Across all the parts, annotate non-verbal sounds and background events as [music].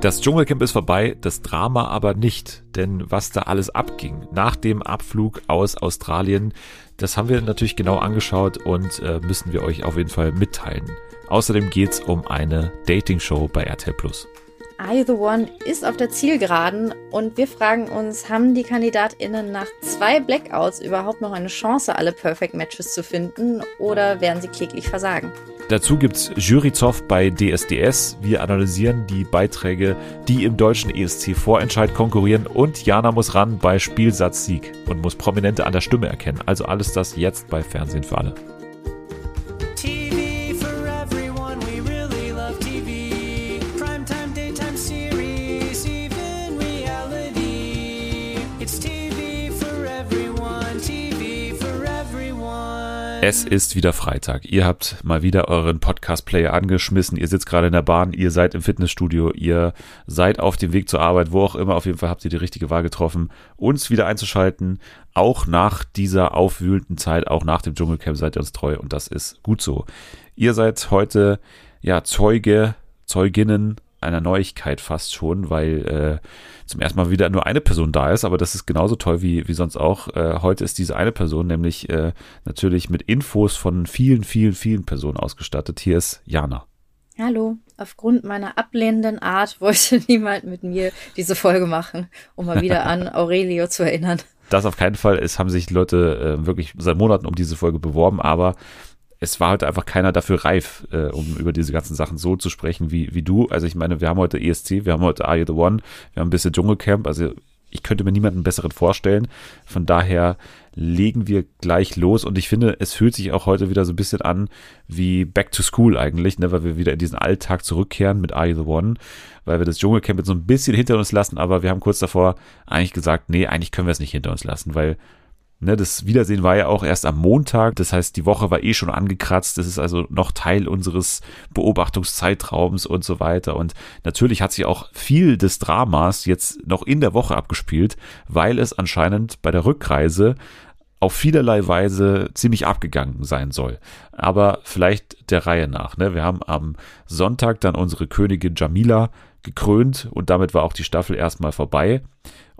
Das Dschungelcamp ist vorbei, das Drama aber nicht. Denn was da alles abging nach dem Abflug aus Australien, das haben wir natürlich genau angeschaut und äh, müssen wir euch auf jeden Fall mitteilen. Außerdem geht's um eine Dating-Show bei RTL Plus. Are You the One ist auf der Zielgeraden und wir fragen uns, haben die KandidatInnen nach zwei Blackouts überhaupt noch eine Chance, alle Perfect Matches zu finden oder werden sie kläglich versagen? Dazu gibt's Juryzoff bei DSDS. Wir analysieren die Beiträge, die im deutschen ESC-Vorentscheid konkurrieren und Jana muss ran bei Spielsatzsieg und muss Prominente an der Stimme erkennen. Also alles das jetzt bei Fernsehen für alle. Es ist wieder Freitag. Ihr habt mal wieder euren Podcast-Player angeschmissen. Ihr sitzt gerade in der Bahn, ihr seid im Fitnessstudio, ihr seid auf dem Weg zur Arbeit, wo auch immer. Auf jeden Fall habt ihr die richtige Wahl getroffen, uns wieder einzuschalten. Auch nach dieser aufwühlenden Zeit, auch nach dem Dschungelcamp seid ihr uns treu und das ist gut so. Ihr seid heute ja Zeuge, Zeuginnen einer Neuigkeit fast schon, weil äh, zum ersten Mal wieder nur eine Person da ist, aber das ist genauso toll wie, wie sonst auch. Äh, heute ist diese eine Person nämlich äh, natürlich mit Infos von vielen, vielen, vielen Personen ausgestattet. Hier ist Jana. Hallo, aufgrund meiner ablehnenden Art wollte [laughs] niemand mit mir diese Folge machen, um mal wieder an [laughs] Aurelio zu erinnern. Das auf keinen Fall. Es haben sich Leute äh, wirklich seit Monaten um diese Folge beworben, aber es war heute einfach keiner dafür reif, äh, um über diese ganzen Sachen so zu sprechen wie, wie du. Also ich meine, wir haben heute ESC, wir haben heute Are You the One, wir haben ein bisschen Dschungelcamp. Also ich könnte mir niemanden besseren vorstellen. Von daher legen wir gleich los und ich finde, es fühlt sich auch heute wieder so ein bisschen an wie Back to School eigentlich, ne, weil wir wieder in diesen Alltag zurückkehren mit Are You the One, weil wir das Dschungelcamp jetzt so ein bisschen hinter uns lassen, aber wir haben kurz davor eigentlich gesagt, nee, eigentlich können wir es nicht hinter uns lassen, weil Ne, das Wiedersehen war ja auch erst am Montag. Das heißt, die Woche war eh schon angekratzt. Das ist also noch Teil unseres Beobachtungszeitraums und so weiter. Und natürlich hat sich auch viel des Dramas jetzt noch in der Woche abgespielt, weil es anscheinend bei der Rückreise auf vielerlei Weise ziemlich abgegangen sein soll. Aber vielleicht der Reihe nach. Ne? Wir haben am Sonntag dann unsere Königin Jamila gekrönt und damit war auch die Staffel erstmal vorbei.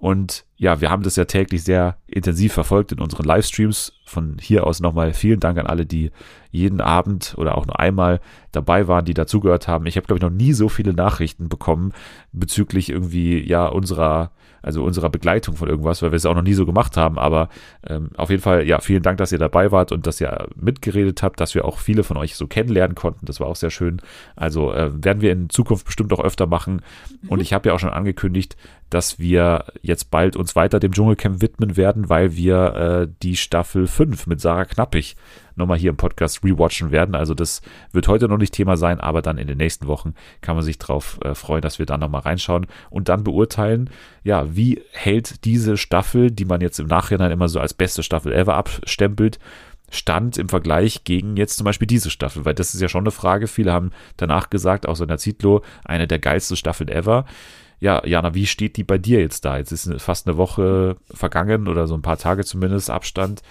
Und ja, wir haben das ja täglich sehr intensiv verfolgt in unseren Livestreams. Von hier aus nochmal vielen Dank an alle, die jeden Abend oder auch nur einmal dabei waren, die dazugehört haben. Ich habe, glaube ich, noch nie so viele Nachrichten bekommen bezüglich irgendwie, ja, unserer, also unserer Begleitung von irgendwas, weil wir es auch noch nie so gemacht haben. Aber ähm, auf jeden Fall, ja, vielen Dank, dass ihr dabei wart und dass ihr mitgeredet habt, dass wir auch viele von euch so kennenlernen konnten. Das war auch sehr schön. Also äh, werden wir in Zukunft bestimmt auch öfter machen. Und ich habe ja auch schon angekündigt, dass wir jetzt bald uns weiter dem Dschungelcamp widmen werden, weil wir äh, die Staffel 5 mit Sarah Knappig nochmal hier im Podcast rewatchen werden. Also das wird heute noch nicht Thema sein, aber dann in den nächsten Wochen kann man sich darauf äh, freuen, dass wir da nochmal reinschauen und dann beurteilen, ja, wie hält diese Staffel, die man jetzt im Nachhinein immer so als beste Staffel ever abstempelt, stand im Vergleich gegen jetzt zum Beispiel diese Staffel, weil das ist ja schon eine Frage. Viele haben danach gesagt, auch so in der Zitlo, eine der geilsten Staffeln ever. Ja, Jana, wie steht die bei dir jetzt da? Jetzt ist fast eine Woche vergangen oder so ein paar Tage zumindest Abstand.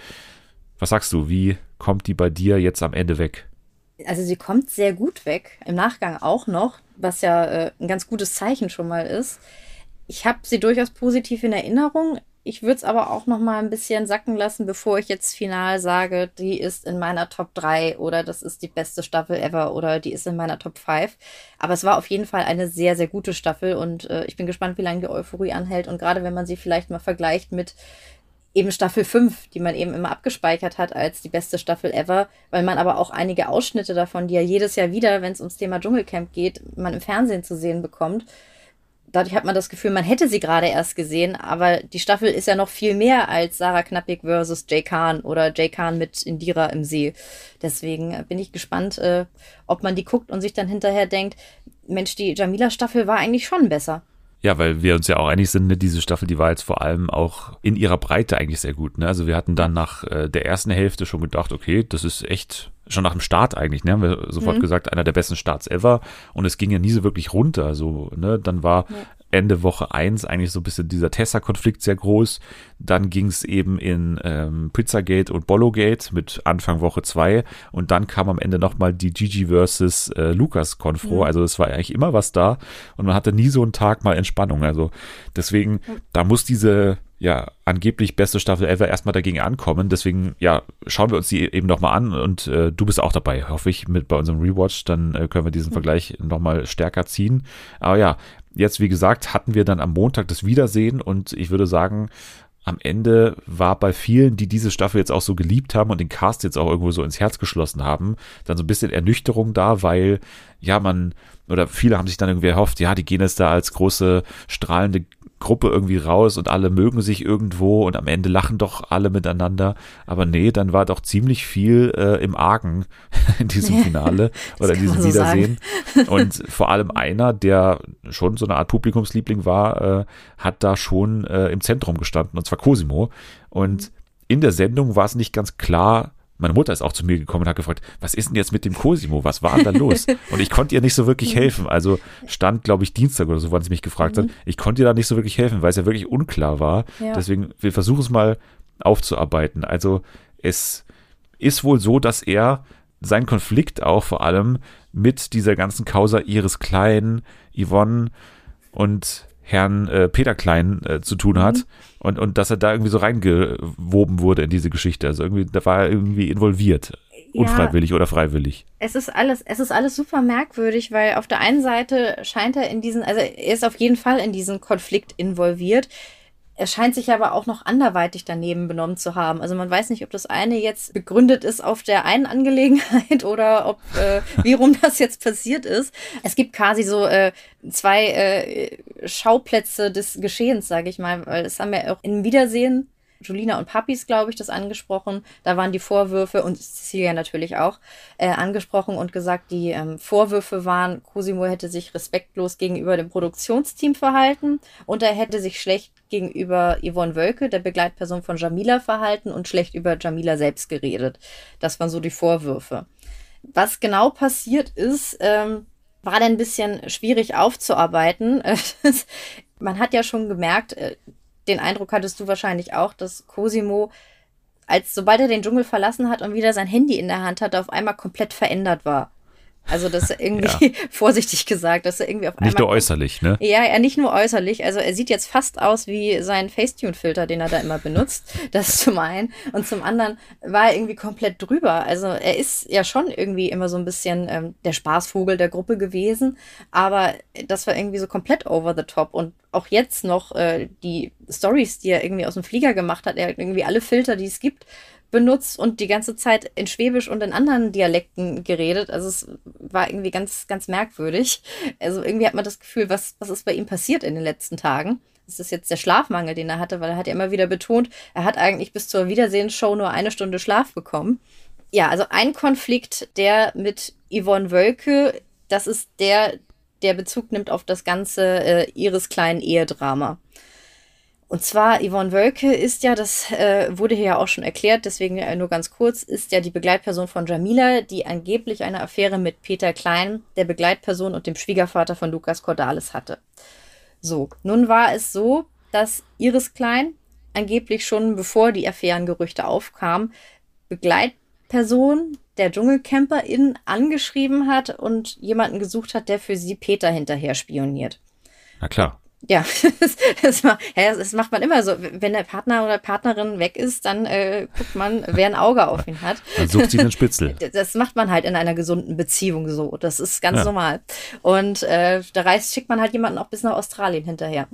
Was sagst du, wie kommt die bei dir jetzt am Ende weg? Also sie kommt sehr gut weg, im Nachgang auch noch, was ja äh, ein ganz gutes Zeichen schon mal ist. Ich habe sie durchaus positiv in Erinnerung. Ich würde es aber auch noch mal ein bisschen sacken lassen, bevor ich jetzt final sage, die ist in meiner Top 3 oder das ist die beste Staffel ever oder die ist in meiner Top 5. Aber es war auf jeden Fall eine sehr, sehr gute Staffel und äh, ich bin gespannt, wie lange die Euphorie anhält. Und gerade wenn man sie vielleicht mal vergleicht mit eben Staffel 5, die man eben immer abgespeichert hat als die beste Staffel ever, weil man aber auch einige Ausschnitte davon, die ja jedes Jahr wieder, wenn es ums Thema Dschungelcamp geht, man im Fernsehen zu sehen bekommt. Dadurch hat man das Gefühl, man hätte sie gerade erst gesehen, aber die Staffel ist ja noch viel mehr als Sarah Knappig versus Jay Khan oder Jay Khan mit Indira im See. Deswegen äh, bin ich gespannt, äh, ob man die guckt und sich dann hinterher denkt, Mensch, die Jamila-Staffel war eigentlich schon besser. Ja, weil wir uns ja auch einig sind, ne, diese Staffel, die war jetzt vor allem auch in ihrer Breite eigentlich sehr gut. Ne? Also wir hatten dann nach äh, der ersten Hälfte schon gedacht, okay, das ist echt schon nach dem Start eigentlich, ne, haben wir sofort Mhm. gesagt, einer der besten Starts ever. Und es ging ja nie so wirklich runter. So, ne, dann war Ja. Ende Woche 1 eigentlich so ein bisschen dieser Tessa-Konflikt sehr groß. Dann ging es eben in ähm, Pizzagate und Bollogate mit Anfang Woche 2 und dann kam am Ende nochmal die Gigi versus äh, Lukas Konfro. Mhm. Also es war eigentlich immer was da und man hatte nie so einen Tag mal Entspannung. Also deswegen, da muss diese ja, angeblich beste Staffel ever erstmal dagegen ankommen. Deswegen, ja, schauen wir uns die eben nochmal an und äh, du bist auch dabei, hoffe ich, mit bei unserem Rewatch. Dann äh, können wir diesen Vergleich nochmal stärker ziehen. Aber ja, jetzt, wie gesagt, hatten wir dann am Montag das Wiedersehen und ich würde sagen, am Ende war bei vielen, die diese Staffel jetzt auch so geliebt haben und den Cast jetzt auch irgendwo so ins Herz geschlossen haben, dann so ein bisschen Ernüchterung da, weil ja man oder viele haben sich dann irgendwie erhofft, ja, die gehen jetzt da als große strahlende Gruppe irgendwie raus und alle mögen sich irgendwo und am Ende lachen doch alle miteinander. Aber nee, dann war doch ziemlich viel äh, im Argen [laughs] in diesem Finale oder in diesem so Wiedersehen. [laughs] Und vor allem einer, der schon so eine Art Publikumsliebling war, äh, hat da schon äh, im Zentrum gestanden, und zwar Cosimo. Und in der Sendung war es nicht ganz klar, meine Mutter ist auch zu mir gekommen und hat gefragt, was ist denn jetzt mit dem Cosimo? Was war denn da los? [laughs] Und ich konnte ihr nicht so wirklich helfen. Also stand, glaube ich, Dienstag oder so, wann sie mich gefragt hat. Ich konnte ihr da nicht so wirklich helfen, weil es ja wirklich unklar war. Ja. Deswegen, wir versuchen es mal aufzuarbeiten. Also es ist wohl so, dass er seinen Konflikt auch vor allem mit dieser ganzen Causa ihres Kleinen, Yvonne und Herrn äh, Peter Klein äh, zu tun hat und, und dass er da irgendwie so reingewoben wurde in diese Geschichte. Also irgendwie, da war er irgendwie involviert. Ja. Unfreiwillig oder freiwillig. Es ist alles, es ist alles super merkwürdig, weil auf der einen Seite scheint er in diesen, also er ist auf jeden Fall in diesen Konflikt involviert. Er scheint sich aber auch noch anderweitig daneben benommen zu haben. Also man weiß nicht, ob das eine jetzt begründet ist auf der einen Angelegenheit [laughs] oder ob äh, wie rum das jetzt passiert ist. Es gibt quasi so äh, zwei äh, Schauplätze des Geschehens, sage ich mal, weil es haben ja auch im Wiedersehen Julina und Papis, glaube ich, das angesprochen. Da waren die Vorwürfe und Cecilia natürlich auch äh, angesprochen und gesagt, die ähm, Vorwürfe waren, Cosimo hätte sich respektlos gegenüber dem Produktionsteam verhalten und er hätte sich schlecht gegenüber Yvonne Wölke, der Begleitperson von Jamila, verhalten und schlecht über Jamila selbst geredet. Das waren so die Vorwürfe. Was genau passiert ist, ähm, war dann ein bisschen schwierig aufzuarbeiten. [laughs] Man hat ja schon gemerkt, äh, den Eindruck hattest du wahrscheinlich auch, dass Cosimo, als sobald er den Dschungel verlassen hat und wieder sein Handy in der Hand hatte, auf einmal komplett verändert war. Also das irgendwie, [laughs] vorsichtig gesagt, dass er irgendwie auf einmal. Nicht nur äußerlich, ne? Ja, ja, nicht nur äußerlich. Also er sieht jetzt fast aus wie sein Facetune-Filter, den er da immer benutzt. [laughs] Das zum einen. Und zum anderen war er irgendwie komplett drüber. Also er ist ja schon irgendwie immer so ein bisschen ähm, der Spaßvogel der Gruppe gewesen. Aber das war irgendwie so komplett over the top. Und auch jetzt noch äh, die Stories, die er irgendwie aus dem Flieger gemacht hat, er hat irgendwie alle Filter, die es gibt, benutzt und die ganze Zeit in Schwäbisch und in anderen Dialekten geredet. Also es war irgendwie ganz, ganz merkwürdig. Also irgendwie hat man das Gefühl, was, was ist bei ihm passiert in den letzten Tagen? Das ist jetzt der Schlafmangel, den er hatte, weil er hat ja immer wieder betont, er hat eigentlich bis zur Wiedersehensshow nur eine Stunde Schlaf bekommen. Ja, also ein Konflikt, der mit Yvonne Wölke, das ist der, der Bezug nimmt auf das ganze äh, ihres kleinen Ehedrama. Und zwar Yvonne Wölke ist ja, das äh, wurde hier ja auch schon erklärt, deswegen äh, nur ganz kurz, ist ja die Begleitperson von Jamila, die angeblich eine Affäre mit Peter Klein, der Begleitperson und dem Schwiegervater von Lukas Cordalis hatte. So, nun war es so, dass Iris Klein angeblich schon bevor die Affärengerüchte aufkamen, Begleitperson der Dschungelcamperin angeschrieben hat und jemanden gesucht hat, der für sie Peter hinterher spioniert. Na klar. Ja, [laughs] das, das, das macht man immer so. Wenn der Partner oder Partnerin weg ist, dann äh, guckt man, [laughs] wer ein Auge auf ihn hat. Dann sucht sie den Spitzel. [laughs] Das macht man halt in einer gesunden Beziehung so. Das ist ganz Ja. normal. Und äh, da reist, schickt man halt jemanden auch bis nach Australien hinterher.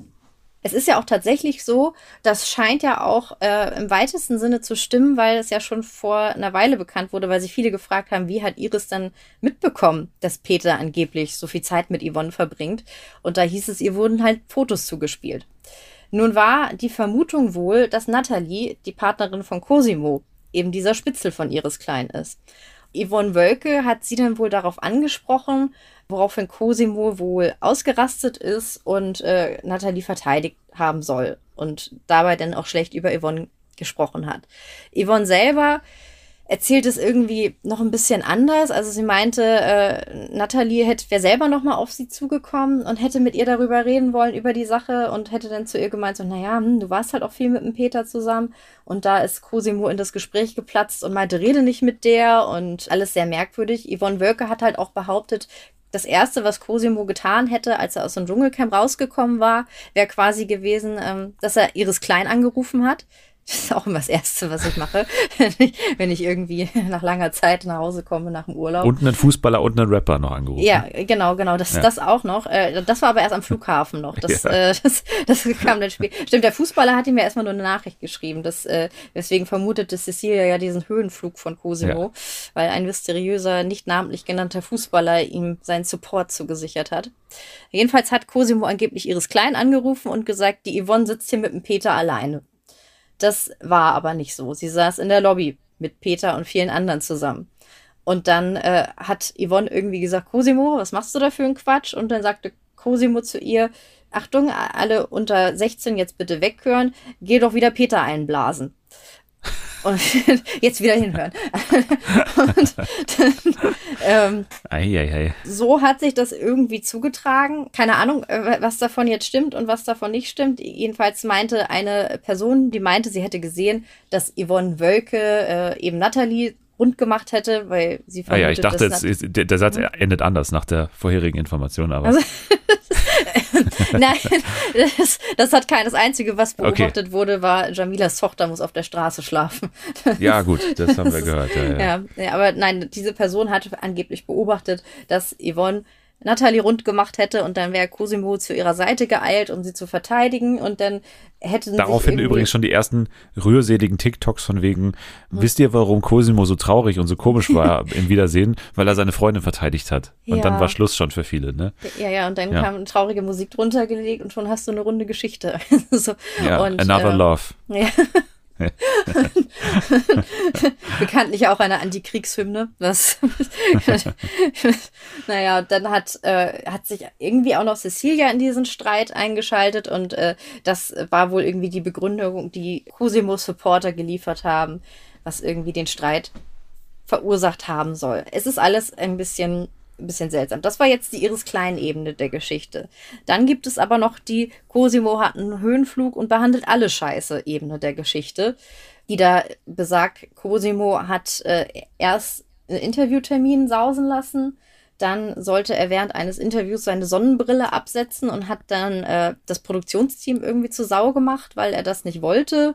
Es ist ja auch tatsächlich so, das scheint ja auch äh, im weitesten Sinne zu stimmen, weil es ja schon vor einer Weile bekannt wurde, weil sich viele gefragt haben, wie hat Iris dann mitbekommen, dass Peter angeblich so viel Zeit mit Yvonne verbringt. Und da hieß es, ihr wurden halt Fotos zugespielt. Nun war die Vermutung wohl, dass Natalie, die Partnerin von Cosimo, eben dieser Spitzel von Iris Klein ist. Yvonne Wölke hat sie dann wohl darauf angesprochen, woraufhin Cosimo wohl ausgerastet ist und äh, Natalie verteidigt haben soll und dabei dann auch schlecht über Yvonne gesprochen hat. Yvonne selber erzählt es irgendwie noch ein bisschen anders. Also sie meinte, äh, Natalie hätte wäre selber noch mal auf sie zugekommen und hätte mit ihr darüber reden wollen über die Sache und hätte dann zu ihr gemeint so, naja, hm, du warst halt auch viel mit dem Peter zusammen und da ist Cosimo in das Gespräch geplatzt und meinte, rede nicht mit der und alles sehr merkwürdig. Yvonne Wölke hat halt auch behauptet, das erste, was Cosimo getan hätte, als er aus dem Dschungelcamp rausgekommen war, wäre quasi gewesen, ähm, dass er Iris Klein angerufen hat. Das ist auch immer das Erste, was ich mache, [laughs] wenn ich, wenn ich irgendwie [laughs] nach langer Zeit nach Hause komme nach dem Urlaub. Und einen Fußballer und einen Rapper noch angerufen. Ja, genau, genau. Das, Ja. das auch noch. Äh, Das war aber erst am Flughafen noch. Das, [laughs] Ja. äh, das, das kam dann später. Stimmt, der Fußballer hat ihm ja erstmal nur eine Nachricht geschrieben. Das, äh, deswegen vermutete Cecilia ja diesen Höhenflug von Cosimo, weil ein mysteriöser, nicht namentlich genannter Fußballer ihm seinen Support zugesichert hat. Jedenfalls hat Cosimo angeblich Iris Klein angerufen und gesagt, die Yvonne sitzt hier mit dem Peter alleine. Das war aber nicht so. Sie saß in der Lobby mit Peter und vielen anderen zusammen. Und dann äh, hat Yvonne irgendwie gesagt, Cosimo, was machst du da für einen Quatsch? Und dann sagte Cosimo zu ihr, Achtung, alle unter 16 jetzt bitte weghören, geh doch wieder Peter einblasen. Und [laughs] jetzt wieder hinhören. [laughs] und dann, ähm, Eieiei. so hat sich das irgendwie zugetragen. Keine Ahnung, äh, was davon jetzt stimmt und was davon nicht stimmt. Jedenfalls meinte eine Person, die meinte, sie hätte gesehen, dass Yvonne Wölke äh, eben Nathalie rund gemacht hätte, weil sie Ah ja, ich dachte, jetzt, der Satz endet anders nach der vorherigen Information, aber Also- [laughs] [laughs] Nein, das, das hat kein. Das Einzige, was beobachtet wurde, war, Jamilas Tochter muss auf der Straße schlafen. [laughs] ja gut, das haben wir Das gehört. Ja, ja. Ja, ja, aber nein, diese Person hat angeblich beobachtet, dass Yvonne Natalie rund gemacht hätte und dann wäre Cosimo zu ihrer Seite geeilt, um sie zu verteidigen und dann hätten Daraufhin übrigens schon die ersten rührseligen TikToks von wegen, Hm. wisst ihr, warum Cosimo so traurig und so komisch war [laughs] im Wiedersehen? Weil er seine Freundin verteidigt hat. Und Ja. dann war Schluss schon für viele, ne? Ja, ja, und dann Ja. kam traurige Musik drunter gelegt und schon hast du eine runde Geschichte. [laughs] so, Ja, und, Another ähm, Love. [laughs] Ja. [laughs] Bekanntlich auch eine Antikriegshymne. Was [laughs] naja, dann hat, äh, hat sich irgendwie auch noch Cecilia in diesen Streit eingeschaltet und äh, das war wohl irgendwie die Begründung, die Cosimos Supporter geliefert haben, was irgendwie den Streit verursacht haben soll. Es ist alles ein bisschen, ein bisschen seltsam. Das war jetzt die Iris Klein-Ebene der Geschichte. Dann gibt es aber noch die Cosimo hat einen Höhenflug und behandelt alle Scheiße Ebene der Geschichte, die da besagt, Cosimo hat äh, erst einen Interviewtermin sausen lassen, dann sollte er während eines Interviews seine Sonnenbrille absetzen und hat dann äh, das Produktionsteam irgendwie zu Sau gemacht, weil er das nicht wollte.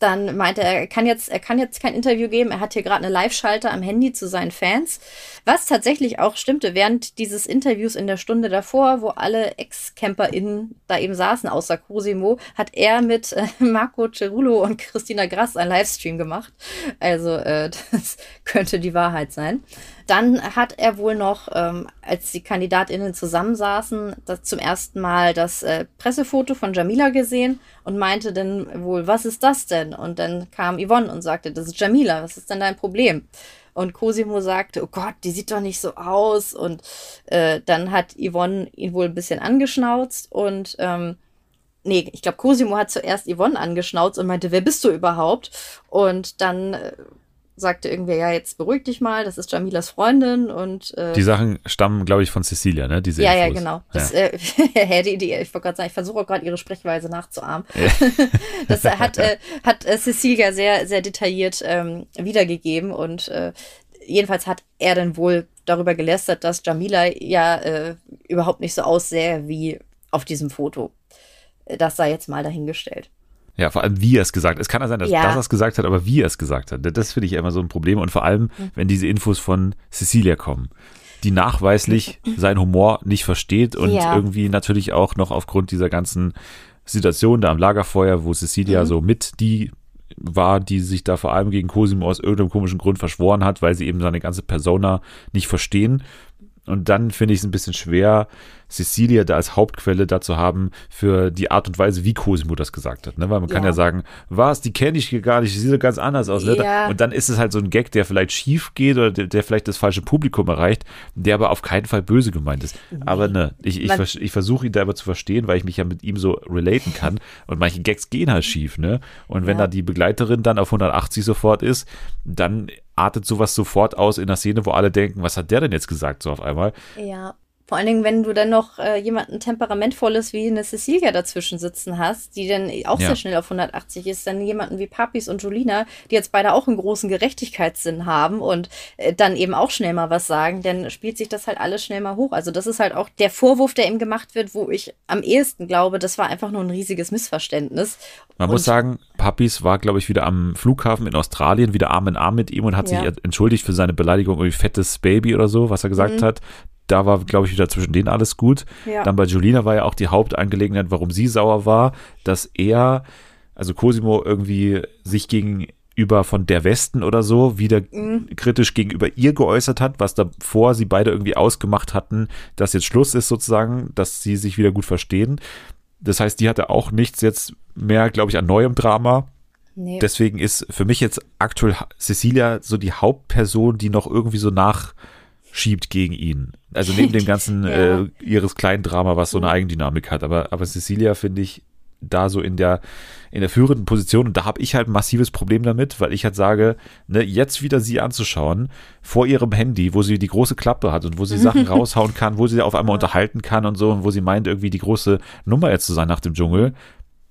Dann meinte er, er kann jetzt, er kann jetzt kein Interview geben. Er hat hier gerade eine Live-Schalter am Handy zu seinen Fans. Was tatsächlich auch stimmte, während dieses Interviews in der Stunde davor, wo alle Ex-CamperInnen da eben saßen, außer Cosimo, hat er mit äh, Marco Cerulo und Christina Grass einen Livestream gemacht. Also, äh, [laughs] das könnte die Wahrheit sein. Dann hat er wohl noch, ähm, als die KandidatInnen zusammensaßen, das zum ersten Mal das äh, Pressefoto von Jamila gesehen und meinte dann wohl, was ist das denn? Und dann kam Yvonne und sagte, das ist Jamila, was ist denn dein Problem? Und Cosimo sagte, oh Gott, die sieht doch nicht so aus. Und äh, dann hat Yvonne ihn wohl ein bisschen angeschnauzt und ähm, nee, ich glaube, Cosimo hat zuerst Yvonne angeschnauzt und meinte, wer bist du überhaupt? Und dann äh, sagte irgendwer, ja, jetzt beruhig dich mal, das ist Jamilas Freundin und äh, Die Sachen stammen, glaube ich, von Cecilia, ne? Diese ja, ja, Infos. genau. Ja. Das, äh, ja, die, die, ich wollte gerade sagen, ich versuche auch gerade ihre Sprechweise nachzuahmen. [laughs] das äh, [laughs] hat, äh, hat äh, Cecilia sehr, sehr detailliert ähm, wiedergegeben und äh, jedenfalls hat er dann wohl darüber gelästert, dass Jamila ja äh, überhaupt nicht so aussähe wie auf diesem Foto. Das sei jetzt mal dahingestellt. Ja, vor allem wie er es gesagt hat. Es kann ja sein, dass, Ja. dass er es gesagt hat, aber wie er es gesagt hat. Das finde ich immer so ein Problem. Und vor allem, wenn diese Infos von Cecilia kommen, die nachweislich [laughs] seinen Humor nicht versteht und Ja. irgendwie natürlich auch noch aufgrund dieser ganzen Situation da am Lagerfeuer, wo Cecilia so mit die war, die sich da vor allem gegen Cosimo aus irgendeinem komischen Grund verschworen hat, weil sie eben seine ganze Persona nicht verstehen. Und dann finde ich es ein bisschen schwer Cecilia da als Hauptquelle dazu haben für die Art und Weise, wie Cosimo das gesagt hat. Ne? Weil man kann Ja. ja sagen, was, die kenne ich hier gar nicht, die sieht ganz anders aus. Ne? Ja. Und dann ist es halt so ein Gag, der vielleicht schief geht oder der, der vielleicht das falsche Publikum erreicht, der aber auf keinen Fall böse gemeint ist. Aber ne, ich, ich, vers- ich versuche ihn da aber zu verstehen, weil ich mich ja mit ihm so relaten kann. Und manche Gags gehen halt schief, ne? Und wenn Ja. da die Begleiterin dann auf 180 sofort ist, dann artet sowas sofort aus in der Szene, wo alle denken, was hat der denn jetzt gesagt, so auf einmal. Ja. Vor allen Dingen, wenn du dann noch äh, jemanden temperamentvolles wie eine Cecilia dazwischen sitzen hast, die dann auch Ja. sehr schnell auf 180 ist, dann jemanden wie Papis und Julina, die jetzt beide auch einen großen Gerechtigkeitssinn haben und äh, dann eben auch schnell mal was sagen, dann spielt sich das halt alles schnell mal hoch. Also das ist halt auch der Vorwurf, der ihm gemacht wird, wo ich am ehesten glaube, das war einfach nur ein riesiges Missverständnis. Man Und- muss sagen, Papis war, glaube ich, wieder am Flughafen in Australien, wieder Arm in Arm mit ihm und hat Ja. sich entschuldigt für seine Beleidigung, irgendwie fettes Baby oder so, was er gesagt hat. Da war, glaube ich, wieder zwischen denen alles gut. Ja. Dann bei Julina war ja auch die Hauptangelegenheit, warum sie sauer war, dass er, also Cosimo, irgendwie sich gegenüber von der Westen oder so wieder Mhm. kritisch gegenüber ihr geäußert hat, was davor sie beide irgendwie ausgemacht hatten, dass jetzt Schluss ist sozusagen, dass sie sich wieder gut verstehen. Das heißt, die hatte auch nichts jetzt mehr, glaube ich, an neuem Drama. Nee. Deswegen ist für mich jetzt aktuell Cecilia so die Hauptperson, die noch irgendwie so nachschiebt gegen ihn. Also neben dem [laughs] ganzen Ja. Äh, ihres kleinen Drama, was so eine Eigendynamik hat. Aber, aber Cecilia finde ich da so in der in der führenden Position und da habe ich halt ein massives Problem damit, weil ich halt sage, ne, jetzt wieder sie anzuschauen vor ihrem Handy, wo sie die große Klappe hat und wo sie Sachen [laughs] raushauen kann, wo sie auf einmal unterhalten kann und so und wo sie meint irgendwie die große Nummer jetzt zu sein nach dem Dschungel.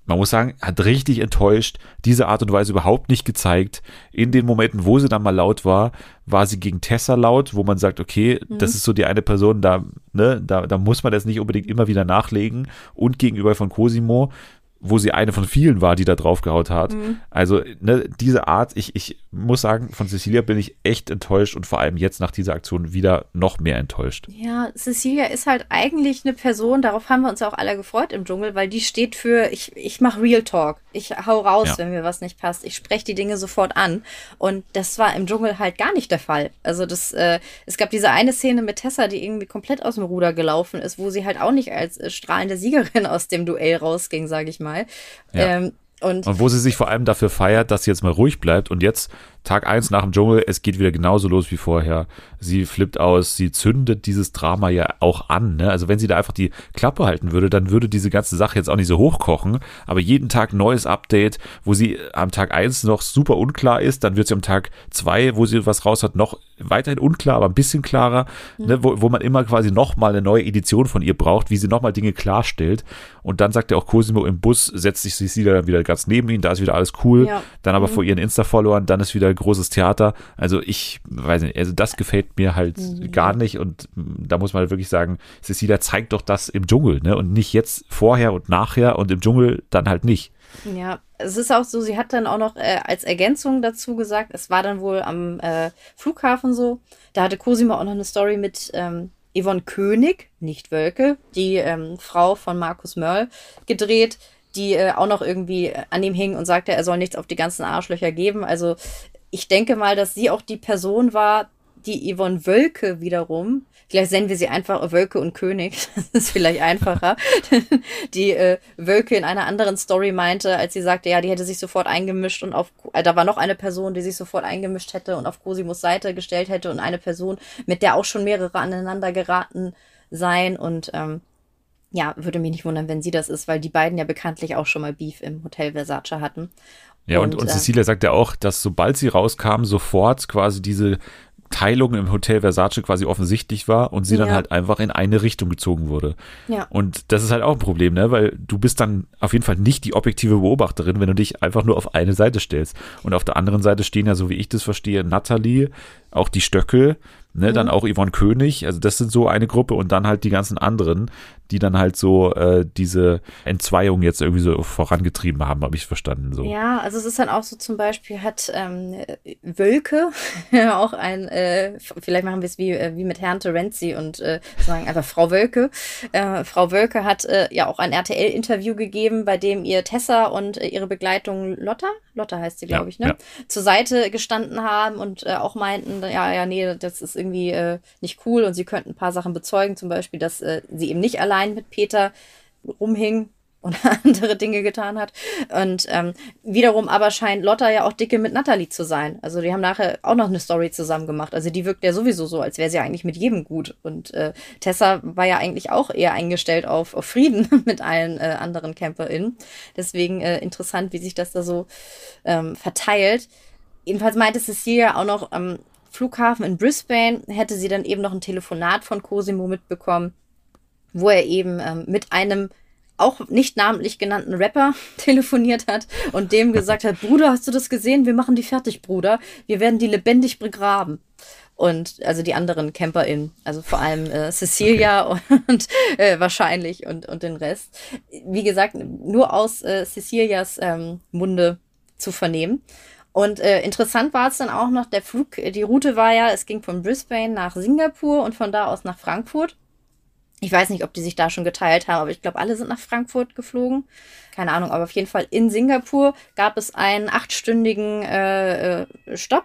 Man muss sagen, hat richtig enttäuscht, diese Art und Weise überhaupt nicht gezeigt. In den Momenten, wo sie dann mal laut war, war sie gegen Tessa laut, wo man sagt, okay, das ist so die eine Person, da, ne, da, da muss man das nicht unbedingt immer wieder nachlegen. Und gegenüber von Cosimo, wo sie eine von vielen war, die da draufgehaut hat. Also, ne, diese Art, ich, ich muss sagen, von Cecilia bin ich echt enttäuscht und vor allem jetzt nach dieser Aktion wieder noch mehr enttäuscht. Ja, Cecilia ist halt eigentlich eine Person, darauf haben wir uns ja auch alle gefreut im Dschungel, weil die steht für, ich, ich mache Real Talk. Ich hau raus, Ja. wenn mir was nicht passt. Ich spreche die Dinge sofort an. Und das war im Dschungel halt gar nicht der Fall. Also das, äh, es gab diese eine Szene mit Tessa, die irgendwie komplett aus dem Ruder gelaufen ist, wo sie halt auch nicht als äh, strahlende Siegerin aus dem Duell rausging, sage ich mal. Ja. Ähm, und Und wo sie sich vor allem dafür feiert, dass sie jetzt mal ruhig bleibt und jetzt Tag eins nach dem Dschungel, es geht wieder genauso los wie vorher. Sie flippt aus, sie zündet dieses Drama ja auch an. Ne? Also wenn sie da einfach die Klappe halten würde, dann würde diese ganze Sache jetzt auch nicht so hochkochen. Aber jeden Tag neues Update, wo sie am Tag eins noch super unklar ist, dann wird sie am Tag zwei, wo sie was raus hat, noch weiterhin unklar, aber ein bisschen klarer, ne? wo, wo man immer quasi nochmal eine neue Edition von ihr braucht, wie sie nochmal Dinge klarstellt. Und dann sagt ja auch Cosimo im Bus, setzt sich Cecilia dann wieder ganz neben ihn, da ist wieder alles cool. Ja. Dann aber vor ihren Insta-Followern, dann ist wieder großes Theater. Also ich weiß nicht, also das gefällt mir halt gar nicht und mm, da muss man halt wirklich sagen, Cecilia zeigt doch das im Dschungel, ne? Und nicht jetzt vorher und nachher und im Dschungel dann halt nicht. Ja, es ist auch so, sie hat dann auch noch äh, als Ergänzung dazu gesagt, es war dann wohl am äh, Flughafen so, da hatte Cosimo auch noch eine Story mit ähm, Yvonne König, nicht Wölke, die ähm, Frau von Markus Mörl, gedreht, die äh, auch noch irgendwie an ihm hing und sagte, er soll nichts auf die ganzen Arschlöcher geben. Also ich denke mal, dass sie auch die Person war, die Yvonne Wölke wiederum, vielleicht nennen wir sie einfach Wölke und König, [laughs] das ist vielleicht einfacher, [laughs] die äh, Wölke in einer anderen Story meinte, als sie sagte, ja, die hätte sich sofort eingemischt und auf, äh, da war noch eine Person, die sich sofort eingemischt hätte und auf Cosimos Seite gestellt hätte und eine Person, mit der auch schon mehrere aneinander geraten seien und ähm, ja, würde mich nicht wundern, wenn sie das ist, weil die beiden ja bekanntlich auch schon mal Beef im Hotel Versace hatten. Ja, und, und, äh, Cecilia sagt ja auch, dass sobald sie rauskam, sofort quasi diese Teilung im Hotel Versace quasi offensichtlich war und sie dann Ja. halt einfach in eine Richtung gezogen wurde. Ja. Und das ist halt auch ein Problem, ne? Weil du bist dann auf jeden Fall nicht die objektive Beobachterin, wenn du dich einfach nur auf eine Seite stellst. Und auf der anderen Seite stehen ja, so wie ich das verstehe, Natalie, auch die Stöckel, ne, dann auch Yvonne König, also das sind so eine Gruppe und dann halt die ganzen anderen, die dann halt so äh, diese Entzweiung jetzt irgendwie so vorangetrieben haben, habe ich verstanden. So. Ja, also es ist dann auch so zum Beispiel hat ähm, Wölke [laughs] auch ein, äh, vielleicht machen wir es wie, äh, wie mit Herrn Terenzi und äh, sagen einfach Frau Wölke. Äh, Frau Wölke hat äh, ja auch ein RTL-Interview gegeben, bei dem ihr Tessa und äh, ihre Begleitung Lotta, Lotte heißt sie, Ja, glaube ich, ne? ja. Zur Seite gestanden haben und äh, auch meinten, ja, ja, nee, das ist irgendwie äh, nicht cool und sie könnten ein paar Sachen bezeugen, zum Beispiel, dass äh, sie eben nicht allein mit Peter rumhing [laughs] und andere Dinge getan hat. Und ähm, wiederum aber scheint Lotta ja auch dicke mit Natalie zu sein. Also die haben nachher auch noch eine Story zusammen gemacht. Also die wirkt ja sowieso so, als wäre sie eigentlich mit jedem gut. Und äh, Tessa war ja eigentlich auch eher eingestellt auf, auf Frieden [laughs] mit allen äh, anderen CamperInnen. Deswegen äh, interessant, wie sich das da so ähm, verteilt. Jedenfalls meinte Cecilia auch noch am Flughafen in Brisbane hätte sie dann eben noch ein Telefonat von Cosimo mitbekommen, wo er eben ähm, mit einem auch nicht namentlich genannten Rapper [laughs] telefoniert hat und dem gesagt hat, Bruder, hast du das gesehen? Wir machen die fertig, Bruder. Wir werden die lebendig begraben. Und also die anderen CamperInnen, also vor allem äh, Cecilia [laughs] und äh, wahrscheinlich und, und den Rest. Wie gesagt, nur aus äh, Cecilias ähm, Munde zu vernehmen. Und äh, interessant war es dann auch noch, der Flug, die Route war ja, es ging von Brisbane nach Singapur und von da aus nach Frankfurt. Ich weiß nicht, ob die sich da schon geteilt haben, aber ich glaube, alle sind nach Frankfurt geflogen. Keine Ahnung, aber auf jeden Fall in Singapur gab es einen achtstündigen äh, äh, Stopp.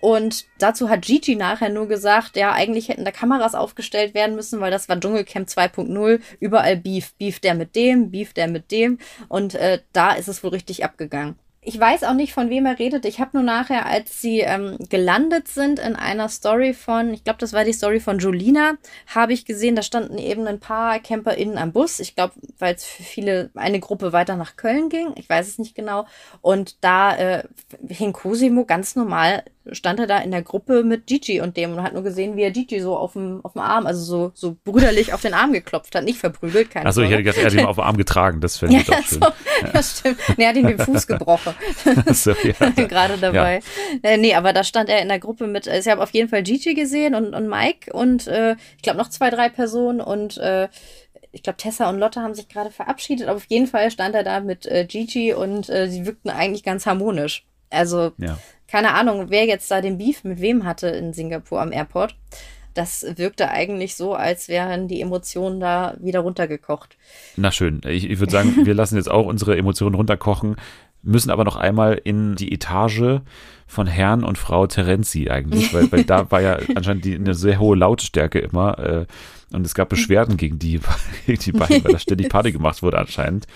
Und dazu hat Gigi nachher nur gesagt, ja, eigentlich hätten da Kameras aufgestellt werden müssen, weil das war Dschungelcamp 2.0, überall Beef. Beef der mit dem, Beef der mit dem. Und äh, da ist es wohl richtig abgegangen. Ich weiß auch nicht, von wem er redet. Ich habe nur nachher, als sie ähm, gelandet sind in einer Story von, ich glaube, das war die Story von Jolina, habe ich gesehen, da standen eben ein paar CamperInnen am Bus. Ich glaube, weil es für viele eine Gruppe weiter nach Köln ging. Ich weiß es nicht genau. Und da äh, hing Cosimo ganz normal, stand er da in der Gruppe mit Gigi und dem und hat nur gesehen, wie er Gigi so auf dem, auf dem Arm, also so, so brüderlich auf den Arm geklopft hat. Nicht verprügelt, keine Achso, ich hätte er hat ihn auf den Arm getragen. Das fände [laughs] Ja, ich auch schön. so, das stimmt. Nee, er hat ihm den Fuß gebrochen. [laughs] So, ja. [laughs] Gerade dabei. Äh, nee, aber da stand er in der Gruppe mit, also ich habe auf jeden Fall Gigi gesehen und, und Mike und äh, ich glaube noch zwei, drei Personen und äh, ich glaube Tessa und Lotte haben sich gerade verabschiedet, aber auf jeden Fall stand er da mit äh, Gigi und äh, sie wirkten eigentlich ganz harmonisch. Also Ja. keine Ahnung, wer jetzt da den Beef mit wem hatte in Singapur am Airport. Das wirkte eigentlich so, als wären die Emotionen da wieder runtergekocht. Na schön. Ich, ich würde sagen, wir lassen jetzt auch unsere Emotionen runterkochen, müssen aber noch einmal in die Etage von Herrn und Frau Terenzi eigentlich, weil, weil da war ja [laughs] anscheinend die, eine sehr hohe Lautstärke immer äh, und es gab Beschwerden gegen die, [laughs] gegen die beiden, weil da ständig [laughs] Party gemacht wurde anscheinend.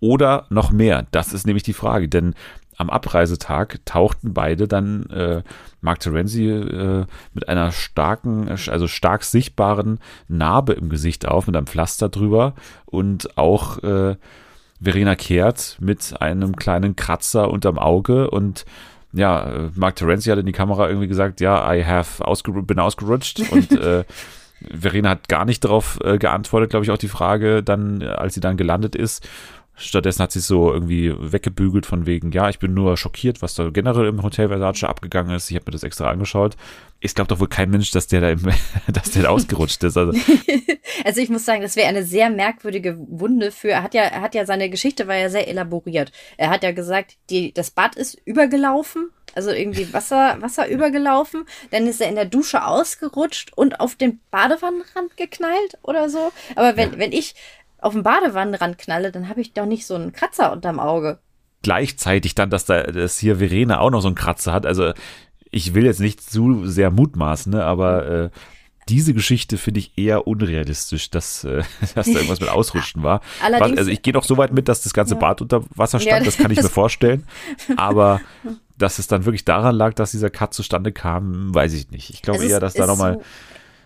Oder noch mehr? Das ist nämlich die Frage, denn am Abreisetag tauchten beide dann äh, Mark Terenzi äh, mit einer starken, also stark sichtbaren Narbe im Gesicht auf, mit einem Pflaster drüber und auch äh, Verena Kehrt mit einem kleinen Kratzer unterm Auge und ja, Mark Terenzi hat in die Kamera irgendwie gesagt, ja, I have ausgeru bin ausgerutscht [laughs] und äh, Verena hat gar nicht darauf äh, geantwortet, glaube ich, auf die Frage, dann, äh, als sie dann gelandet ist. Stattdessen hat sie es so irgendwie weggebügelt von wegen, ja, ich bin nur schockiert, was da generell im Hotel Versace abgegangen ist. Ich habe mir das extra angeschaut. Ich glaube doch wohl kein Mensch, dass der da, im, [laughs] dass der da ausgerutscht ist. Also, [laughs] Also ich muss sagen, das wäre eine sehr merkwürdige Wunde für. Er hat ja, er hat ja seine Geschichte war ja sehr elaboriert. Er hat ja gesagt, die, das Bad ist übergelaufen, also irgendwie Wasser, Wasser übergelaufen. Dann ist er in der Dusche ausgerutscht und auf den Badewannenrand geknallt oder so. Aber wenn, wenn ich auf den Badewannenrand knalle, dann habe ich doch nicht so einen Kratzer unterm Auge. gleichzeitig dann, dass da, dass hier Verena auch noch so einen Kratzer hat. Also, ich will jetzt nicht zu sehr mutmaßen, ne, aber äh, diese Geschichte finde ich eher unrealistisch, dass, äh, [laughs] dass da irgendwas mit Ausrutschen war. [laughs] Allerdings- also ich gehe doch so weit mit, dass das ganze Ja. Bad unter Wasser stand, Ja, das kann ich mir vorstellen. Aber [laughs] dass es dann wirklich daran lag, dass dieser Cut zustande kam, weiß ich nicht. Ich glaube eher, dass da nochmal so-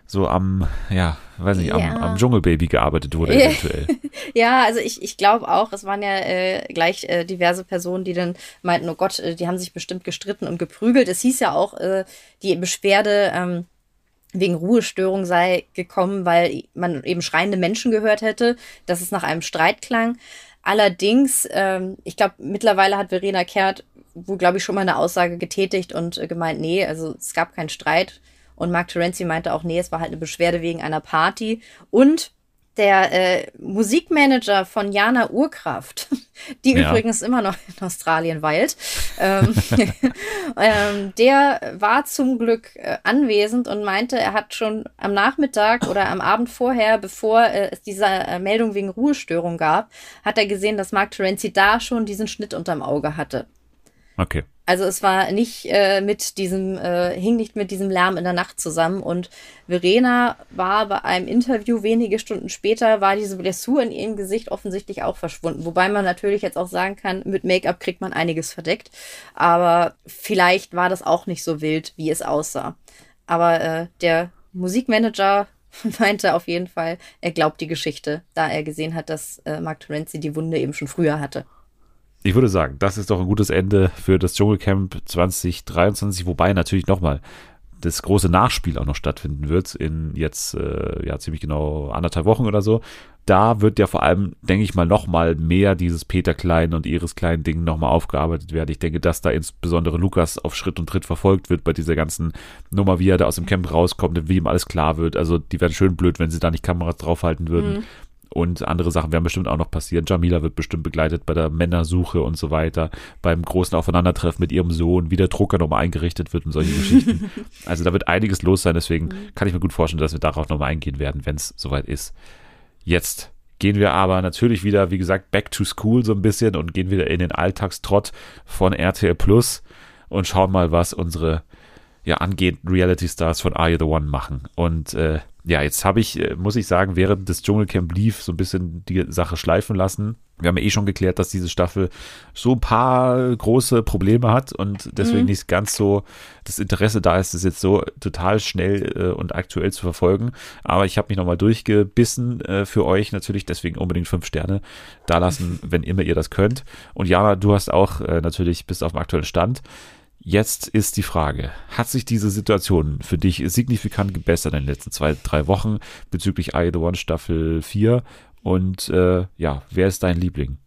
so am, ja, weiß nicht, am, Ja. am Dschungelbaby gearbeitet wurde eventuell. [laughs] Ja, also ich, ich glaube auch, es waren ja äh, gleich äh, diverse Personen, die dann meinten, oh Gott, äh, die haben sich bestimmt gestritten und geprügelt. Es hieß ja auch, äh, die Beschwerde ähm, wegen Ruhestörung sei gekommen, weil man eben schreiende Menschen gehört hätte, dass es nach einem Streit klang. Allerdings, ähm, ich glaube, mittlerweile hat Verena Kehrt wohl, glaube ich, schon mal eine Aussage getätigt und äh, gemeint, nee, also es gab keinen Streit. Und Mark Terenzi meinte auch, nee, es war halt eine Beschwerde wegen einer Party. Und der äh, Musikmanager von Jana Urkraft, [laughs] die Ja. übrigens immer noch in Australien weilt, ähm, [laughs] ähm, der war zum Glück äh, anwesend und meinte, er hat schon am Nachmittag oder am Abend vorher, bevor äh, es diese äh, Meldung wegen Ruhestörung gab, hat er gesehen, dass Mark Terenzi da schon diesen Schnitt unterm Auge hatte. Okay. Also es war nicht äh, mit diesem, äh, hing nicht mit diesem Lärm in der Nacht zusammen. Und Verena war bei einem Interview wenige Stunden später, war diese Blessur in ihrem Gesicht offensichtlich auch verschwunden. Wobei man natürlich jetzt auch sagen kann, mit Make-up kriegt man einiges verdeckt. Aber vielleicht war das auch nicht so wild, wie es aussah. Aber äh, der Musikmanager [laughs] meinte auf jeden Fall, er glaubt die Geschichte, da er gesehen hat, dass äh, Mark Terenzi die Wunde eben schon früher hatte. Ich würde sagen, das ist doch ein gutes Ende für das Dschungelcamp 2023, wobei natürlich nochmal das große Nachspiel auch noch stattfinden wird in jetzt äh, ja ziemlich genau anderthalb Wochen oder so. Da wird ja vor allem, denke ich mal, nochmal mehr dieses Peter Klein und Iris Klein Ding nochmal aufgearbeitet werden. Ich denke, dass da insbesondere Lukas auf Schritt und Tritt verfolgt wird bei dieser ganzen Nummer, wie er da aus dem Camp rauskommt und wie ihm alles klar wird. Also die wären schön blöd, wenn sie da nicht Kameras draufhalten würden. Und andere Sachen werden bestimmt auch noch passieren. Jamila wird bestimmt begleitet bei der Männersuche und so weiter. Beim großen Aufeinandertreffen mit ihrem Sohn, wie der Drucker nochmal eingerichtet wird und solche [laughs] Geschichten. Also da wird einiges los sein. Deswegen kann ich mir gut vorstellen, dass wir darauf nochmal eingehen werden, wenn es soweit ist. Jetzt gehen wir aber natürlich wieder, wie gesagt, back to school so ein bisschen und gehen wieder in den Alltagstrott von RTL Plus und schauen mal, was unsere ja angehenden Reality Stars von Are You the One machen. Und äh, ja, jetzt habe ich, äh, muss ich sagen, während das Dschungelcamp lief, so ein bisschen die Sache schleifen lassen. Wir haben ja eh schon geklärt, dass diese Staffel so ein paar große Probleme hat und deswegen Mhm. nicht ganz so das Interesse da ist, das jetzt so total schnell äh, und aktuell zu verfolgen. Aber ich habe mich nochmal durchgebissen äh, für euch natürlich, deswegen unbedingt fünf Sterne da lassen, [laughs] wenn immer ihr das könnt. Und Jana, du hast auch äh, natürlich bist auf dem aktuellen Stand. Jetzt ist die Frage, hat sich diese Situation für dich signifikant gebessert in den letzten zwei, drei Wochen bezüglich I The One Staffel 4? Und äh, ja, wer ist dein Liebling?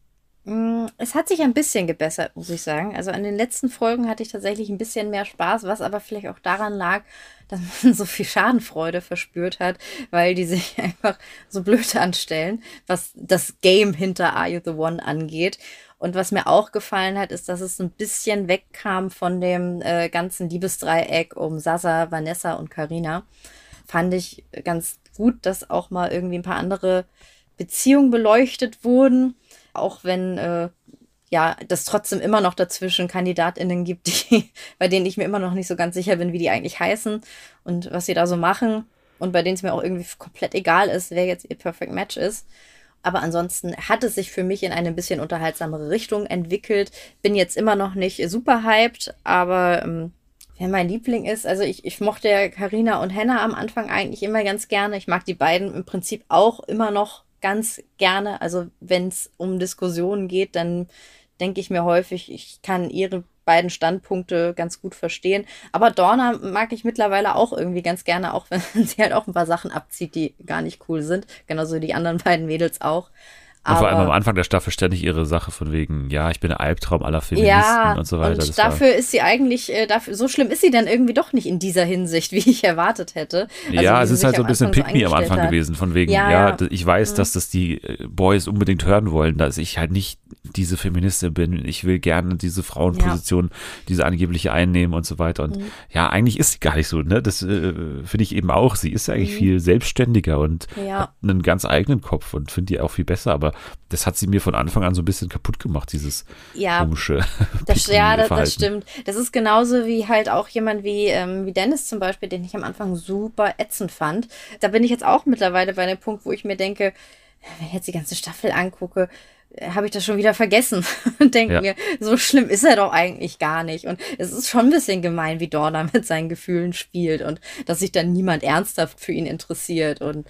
Mm, Es hat sich ein bisschen gebessert, muss ich sagen. Also an den letzten Folgen hatte ich tatsächlich ein bisschen mehr Spaß, was aber vielleicht auch daran lag, dass [laughs] man so viel Schadenfreude verspürt hat, weil die sich [laughs] einfach so blöd anstellen, was das Game hinter Are You the One angeht. Und was mir auch gefallen hat, ist, dass es ein bisschen wegkam von dem äh, ganzen Liebesdreieck um Sasa, Vanessa und Karina. Fand ich ganz gut, dass auch mal irgendwie ein paar andere Beziehungen beleuchtet wurden, auch wenn äh, ja das trotzdem immer noch dazwischen KandidatInnen gibt, [laughs] die, bei denen ich mir immer noch nicht so ganz sicher bin, wie die eigentlich heißen und was sie da so machen und bei denen es mir auch irgendwie komplett egal ist, wer jetzt ihr Perfect Match ist. Aber ansonsten hat es sich für mich in eine ein bisschen unterhaltsamere Richtung entwickelt. Bin jetzt immer noch nicht super hyped, aber ähm, wer mein Liebling ist, also ich, ich mochte ja Carina und Henna am Anfang eigentlich immer ganz gerne. Ich mag die beiden im Prinzip auch immer noch ganz gerne. Also wenn es um Diskussionen geht, dann denke ich mir häufig, ich kann ihre beiden Standpunkte ganz gut verstehen. Aber Dorna mag ich mittlerweile auch irgendwie ganz gerne, auch [laughs] wenn sie halt auch ein paar Sachen abzieht, die gar nicht cool sind. Genauso die anderen beiden Mädels auch. Und vor allem am Anfang der Staffel ständig ihre Sache von wegen, ja, ich bin der Albtraum aller Feministen ja, und so weiter. Und Das war- dafür ist sie eigentlich, äh, dafür, so schlimm ist sie dann irgendwie doch nicht in dieser Hinsicht, [laughs] wie ich erwartet hätte. Also, ja, es ist halt so ein bisschen Anfang Pick me am Anfang hat. gewesen, von wegen, ja, Ja, ja. ich weiß, dass das die äh, Boys unbedingt hören wollen, dass ich halt nicht diese Feministin bin. Ich will gerne diese Frauenposition, diese angebliche einnehmen und so weiter. Und Mhm. ja, eigentlich ist sie gar nicht so, ne? Das äh, finde ich eben auch. Sie ist eigentlich viel selbstständiger und Mhm. Ja. hat einen ganz eigenen Kopf und finde die auch viel besser. Aber das hat sie mir von Anfang an so ein bisschen kaputt gemacht, dieses Ja, komische [laughs] Das, ja, das, das stimmt. Das ist genauso wie halt auch jemand wie, ähm, wie Dennis zum Beispiel, den ich am Anfang super ätzend fand. Da bin ich jetzt auch mittlerweile bei einem Punkt, wo ich mir denke, wenn ich jetzt die ganze Staffel angucke, habe ich das schon wieder vergessen [laughs] und denke Ja. mir, so schlimm ist er doch eigentlich gar nicht. Und es ist schon ein bisschen gemein, wie Dorna mit seinen Gefühlen spielt und dass sich dann niemand ernsthaft für ihn interessiert. Und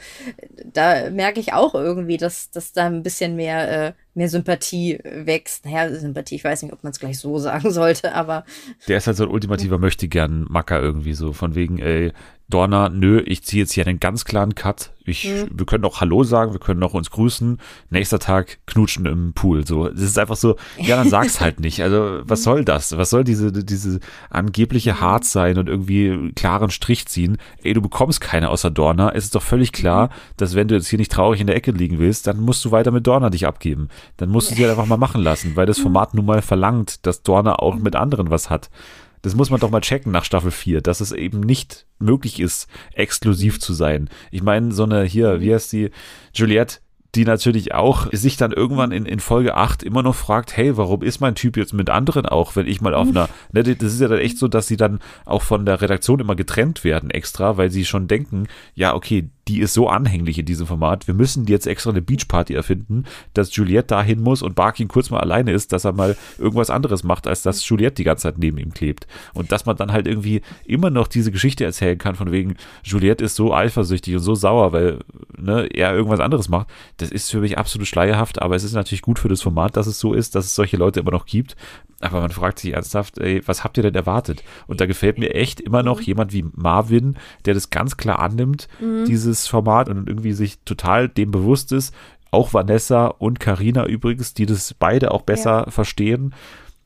da merke ich auch irgendwie, dass, dass da ein bisschen mehr, äh, mehr Sympathie wächst. Naja, Sympathie, ich weiß nicht, ob man es gleich so [laughs] sagen sollte, aber Der ist halt so ein ultimativer [laughs] Möchtegern-Macker irgendwie so, von wegen, ey, Dorna, nö, ich ziehe jetzt hier einen ganz klaren Cut. Ich, Wir können auch Hallo sagen, wir können auch uns grüßen. Nächster Tag knutschen im Pool. So, das ist einfach so, ja, dann sag's [laughs] halt nicht. Also, was soll das? Was soll diese, diese angebliche Hart sein und irgendwie klaren Strich ziehen? Ey, du bekommst keine außer Dorna. Es ist doch völlig klar, dass wenn du jetzt hier nicht traurig in der Ecke liegen willst, dann musst du weiter mit Dorna dich abgeben. Dann musst du sie halt einfach mal machen lassen, weil das Format nun mal verlangt, dass Dorna auch mit anderen was hat. Das muss man doch mal checken nach Staffel 4, dass es eben nicht möglich ist, exklusiv zu sein. Ich meine, so eine hier, wie heißt die, Juliette, die natürlich auch sich dann irgendwann in, in Folge 8 immer noch fragt, hey, warum ist mein Typ jetzt mit anderen auch, wenn ich mal auf einer, ne, das ist ja dann echt so, dass sie dann auch von der Redaktion immer getrennt werden extra, weil sie schon denken, ja, okay, die ist so anhänglich in diesem Format, wir müssen jetzt extra eine Beachparty erfinden, dass Juliette dahin muss und Barkin kurz mal alleine ist, dass er mal irgendwas anderes macht, als dass Juliette die ganze Zeit neben ihm klebt. Und dass man dann halt irgendwie immer noch diese Geschichte erzählen kann, von wegen, Juliette ist so eifersüchtig und so sauer, weil ne, er irgendwas anderes macht, das ist für mich absolut schleierhaft, aber es ist natürlich gut für das Format, dass es so ist, dass es solche Leute immer noch gibt. Aber man fragt sich ernsthaft, ey, was habt ihr denn erwartet? Und da gefällt mir echt immer noch jemand wie Marvin, der das ganz klar annimmt, dieses Format und irgendwie sich total dem bewusst ist. Auch Vanessa und Karina übrigens, die das beide auch besser verstehen,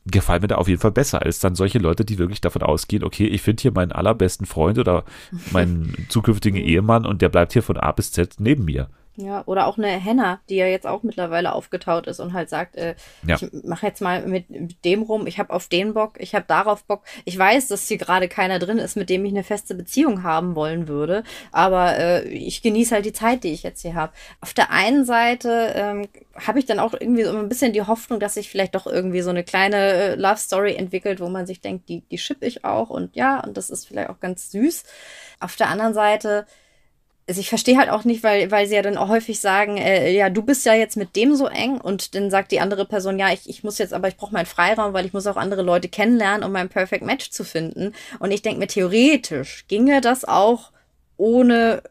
gefallen mir da auf jeden Fall besser als dann solche Leute, die wirklich davon ausgehen, okay, ich finde hier meinen allerbesten Freund oder meinen [laughs] zukünftigen Ehemann und der bleibt hier von A bis Z neben mir. Ja, oder auch eine Henna, die ja jetzt auch mittlerweile aufgetaut ist und halt sagt, äh, Ja. ich mache jetzt mal mit, mit dem rum, ich habe auf den Bock, ich habe darauf Bock. Ich weiß, dass hier gerade keiner drin ist, mit dem ich eine feste Beziehung haben wollen würde, aber äh, ich genieße halt die Zeit, die ich jetzt hier habe. Auf der einen Seite ähm, habe ich dann auch irgendwie so ein bisschen die Hoffnung, dass sich vielleicht doch irgendwie so eine kleine äh, Love Story entwickelt, wo man sich denkt, die, die ship ich auch und ja, und das ist vielleicht auch ganz süß. Auf der anderen Seite also ich verstehe halt auch nicht, weil, weil sie ja dann auch häufig sagen, äh, ja, du bist ja jetzt mit dem so eng und dann sagt die andere Person, ja, ich, ich muss jetzt, aber ich brauche meinen Freiraum, weil ich muss auch andere Leute kennenlernen, um mein Perfect Match zu finden. Und ich denke mir, theoretisch ginge das auch ohne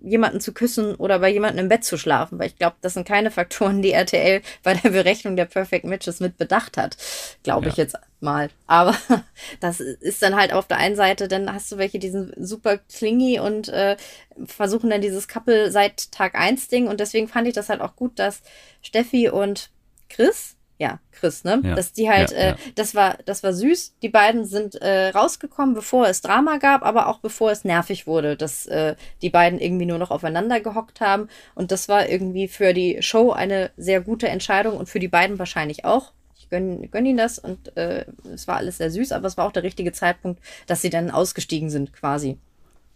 jemanden zu küssen oder bei jemandem im Bett zu schlafen, weil ich glaube, das sind keine Faktoren, die RTL bei der Berechnung der Perfect Matches mit bedacht hat. Glaube ich Ja. jetzt mal. Aber [laughs] das ist dann halt auf der einen Seite, dann hast du welche, die sind super clingy und äh, versuchen dann dieses Couple seit Tag 1 Ding und deswegen fand ich das halt auch gut, dass Steffi und Chris, ja, Chris, ne? Ja. Dass die halt, Ja, äh, ja. das war, das war süß. Die beiden sind äh, rausgekommen, bevor es Drama gab, aber auch bevor es nervig wurde, dass äh, die beiden irgendwie nur noch aufeinander gehockt haben. Und das war irgendwie für die Show eine sehr gute Entscheidung und für die beiden wahrscheinlich auch. Ich gönn, gönn ihnen das und äh, es war alles sehr süß, aber es war auch der richtige Zeitpunkt, dass sie dann ausgestiegen sind quasi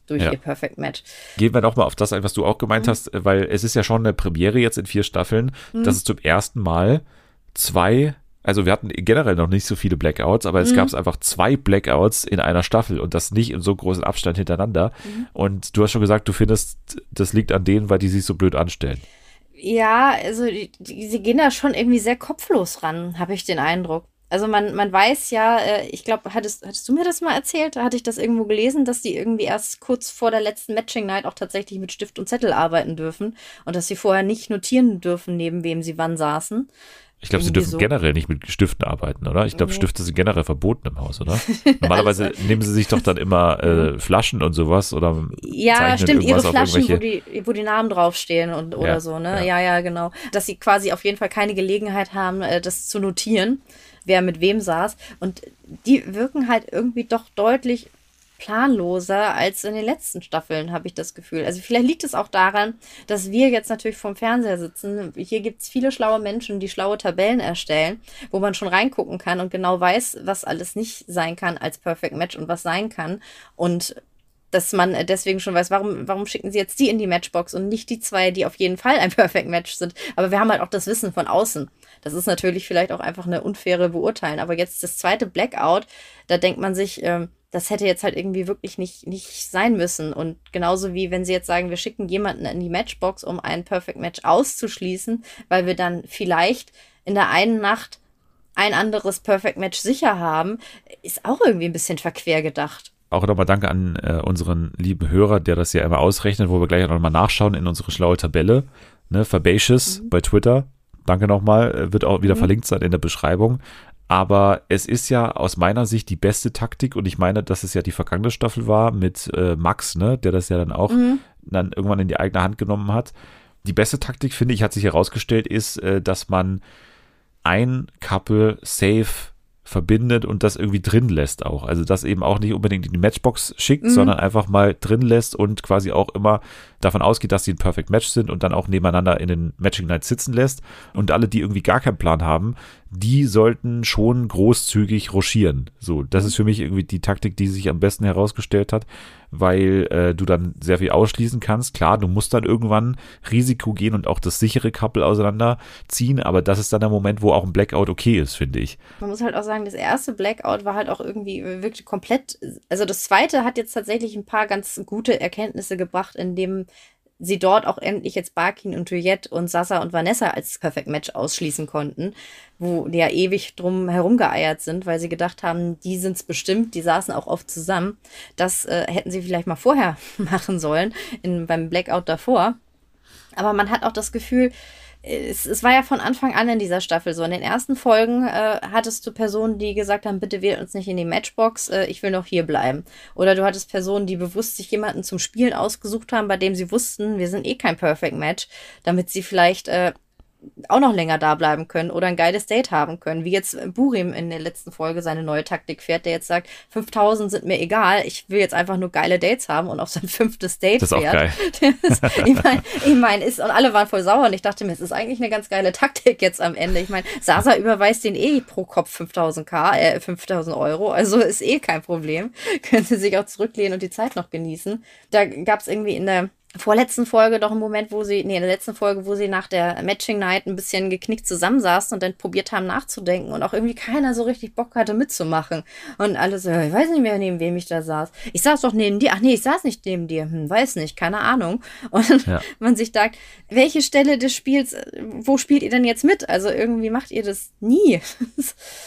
durch Ja. ihr Perfect Match. Gehen wir nochmal auf das ein, was du auch gemeint hast, äh, weil es ist ja schon eine Premiere jetzt in vier Staffeln, dass es zum ersten Mal zwei, also wir hatten generell noch nicht so viele Blackouts, aber es gab einfach zwei Blackouts in einer Staffel und das nicht in so großen Abstand hintereinander. Und du hast schon gesagt, du findest, das liegt an denen, weil die sich so blöd anstellen. Ja, also die, die, sie gehen da schon irgendwie sehr kopflos ran, habe ich den Eindruck. Also man, man weiß ja, äh, ich glaube, hattest, hattest du mir das mal erzählt? Hatte ich das irgendwo gelesen, dass die irgendwie erst kurz vor der letzten Matching Night auch tatsächlich mit Stift und Zettel arbeiten dürfen und dass sie vorher nicht notieren dürfen, neben wem sie wann saßen. Ich glaube, sie dürfen so. generell nicht mit Stiften arbeiten, oder? Ich glaube, Nee. Stifte sind generell verboten im Haus, oder? [laughs] Normalerweise nehmen sie sich doch dann immer [laughs] äh, Flaschen und sowas oder Ja, stimmt, ihre Flaschen, wo die, wo die Namen draufstehen und oder Ja, so, ne? ja. Ja. ja, genau. Dass sie quasi auf jeden Fall keine Gelegenheit haben, äh, das zu notieren, wer mit wem saß. Und die wirken halt irgendwie doch deutlich planloser als in den letzten Staffeln, habe ich das Gefühl. Also vielleicht liegt es auch daran, dass wir jetzt natürlich vorm Fernseher sitzen. Hier gibt es viele schlaue Menschen, die schlaue Tabellen erstellen, wo man schon reingucken kann und genau weiß, was alles nicht sein kann als Perfect Match und was sein kann. Und dass man deswegen schon weiß, warum, warum schicken sie jetzt die in die Matchbox und nicht die zwei, die auf jeden Fall ein [laughs] Perfect Match sind. Aber wir haben halt auch das Wissen von außen. Das ist natürlich vielleicht auch einfach eine unfaire Beurteilen. Aber jetzt das zweite Blackout, da denkt man sich, ähm, das hätte jetzt halt irgendwie wirklich nicht, nicht sein müssen. Und genauso wie wenn sie jetzt sagen, wir schicken jemanden in die Matchbox, um ein Perfect Match auszuschließen, weil wir dann vielleicht in der einen Nacht ein anderes Perfect Match sicher haben, ist auch irgendwie ein bisschen verquer gedacht. Auch nochmal danke an äh, unseren lieben Hörer, der das ja immer ausrechnet, wo wir gleich nochmal nachschauen in unsere schlaue Tabelle. Ne, Fabacious bei Twitter. Danke nochmal, äh, wird auch wieder verlinkt sein in der Beschreibung. Aber es ist ja aus meiner Sicht die beste Taktik und ich meine, dass es ja die vergangene Staffel war mit äh, Max, ne, der das ja dann auch dann irgendwann in die eigene Hand genommen hat. Die beste Taktik, finde ich, hat sich herausgestellt, ist, äh, dass man ein Couple safe verbindet und das irgendwie drin lässt auch. Also das eben auch nicht unbedingt in die Matchbox schickt, sondern einfach mal drin lässt und quasi auch immer davon ausgeht, dass sie ein Perfect Match sind und dann auch nebeneinander in den Matching Nights sitzen lässt. Und alle, die irgendwie gar keinen Plan haben, die sollten schon großzügig rochieren. So, das ist für mich irgendwie die Taktik, die sich am besten herausgestellt hat, weil äh, du dann sehr viel ausschließen kannst. Klar, du musst dann irgendwann Risiko gehen und auch das sichere Couple auseinanderziehen, aber das ist dann der Moment, wo auch ein Blackout okay ist, finde ich. Man muss halt auch sagen, das erste Blackout war halt auch irgendwie wirklich komplett. Also das zweite hat jetzt tatsächlich ein paar ganz gute Erkenntnisse gebracht, indem sie dort auch endlich jetzt Barkin und Juliette und Sasa und Vanessa als Perfect Match ausschließen konnten, wo die ja ewig drum herumgeeiert sind, weil sie gedacht haben, die sind's bestimmt, die saßen auch oft zusammen. Das äh, hätten sie vielleicht mal vorher [laughs] machen sollen, in, beim Blackout davor. Aber man hat auch das Gefühl, es, es war ja von Anfang an in dieser Staffel so. In den ersten Folgen äh, hattest du Personen, die gesagt haben, bitte wählt uns nicht in die Matchbox, äh, ich will noch hier bleiben. Oder du hattest Personen, die bewusst sich jemanden zum Spielen ausgesucht haben, bei dem sie wussten, wir sind eh kein Perfect Match, damit sie vielleicht äh, auch noch länger da bleiben können oder ein geiles Date haben können. Wie jetzt Burim in der letzten Folge seine neue Taktik fährt, der jetzt sagt, 5000 sind mir egal, ich will jetzt einfach nur geile Dates haben und auf sein [laughs] fünftes Date Das ist auch fährt. geil. [laughs] Das, ich meine, ich mein, ist, und alle waren voll sauer und ich dachte mir, es ist eigentlich eine ganz geile Taktik jetzt am Ende. Ich meine, Sasa überweist den eh pro Kopf 5000 K, äh, 5000 Euro, also ist eh kein Problem. [laughs] Können sie sich auch zurücklehnen und die Zeit noch genießen. Da gab es irgendwie in der vorletzten Folge doch einen Moment, wo sie, nee, in der letzten Folge, wo sie nach der Matching Night ein bisschen geknickt zusammensaßen und dann probiert haben nachzudenken und auch irgendwie keiner so richtig Bock hatte mitzumachen. Und alle so, ich weiß nicht mehr, neben wem ich da saß. Ich saß doch neben dir. Ach nee, ich saß nicht neben dir. Hm, weiß nicht, keine Ahnung. Und Ja. [laughs] man sich sagt, welche Stelle des Spiels, wo spielt ihr denn jetzt mit? Also irgendwie macht ihr das nie. [laughs]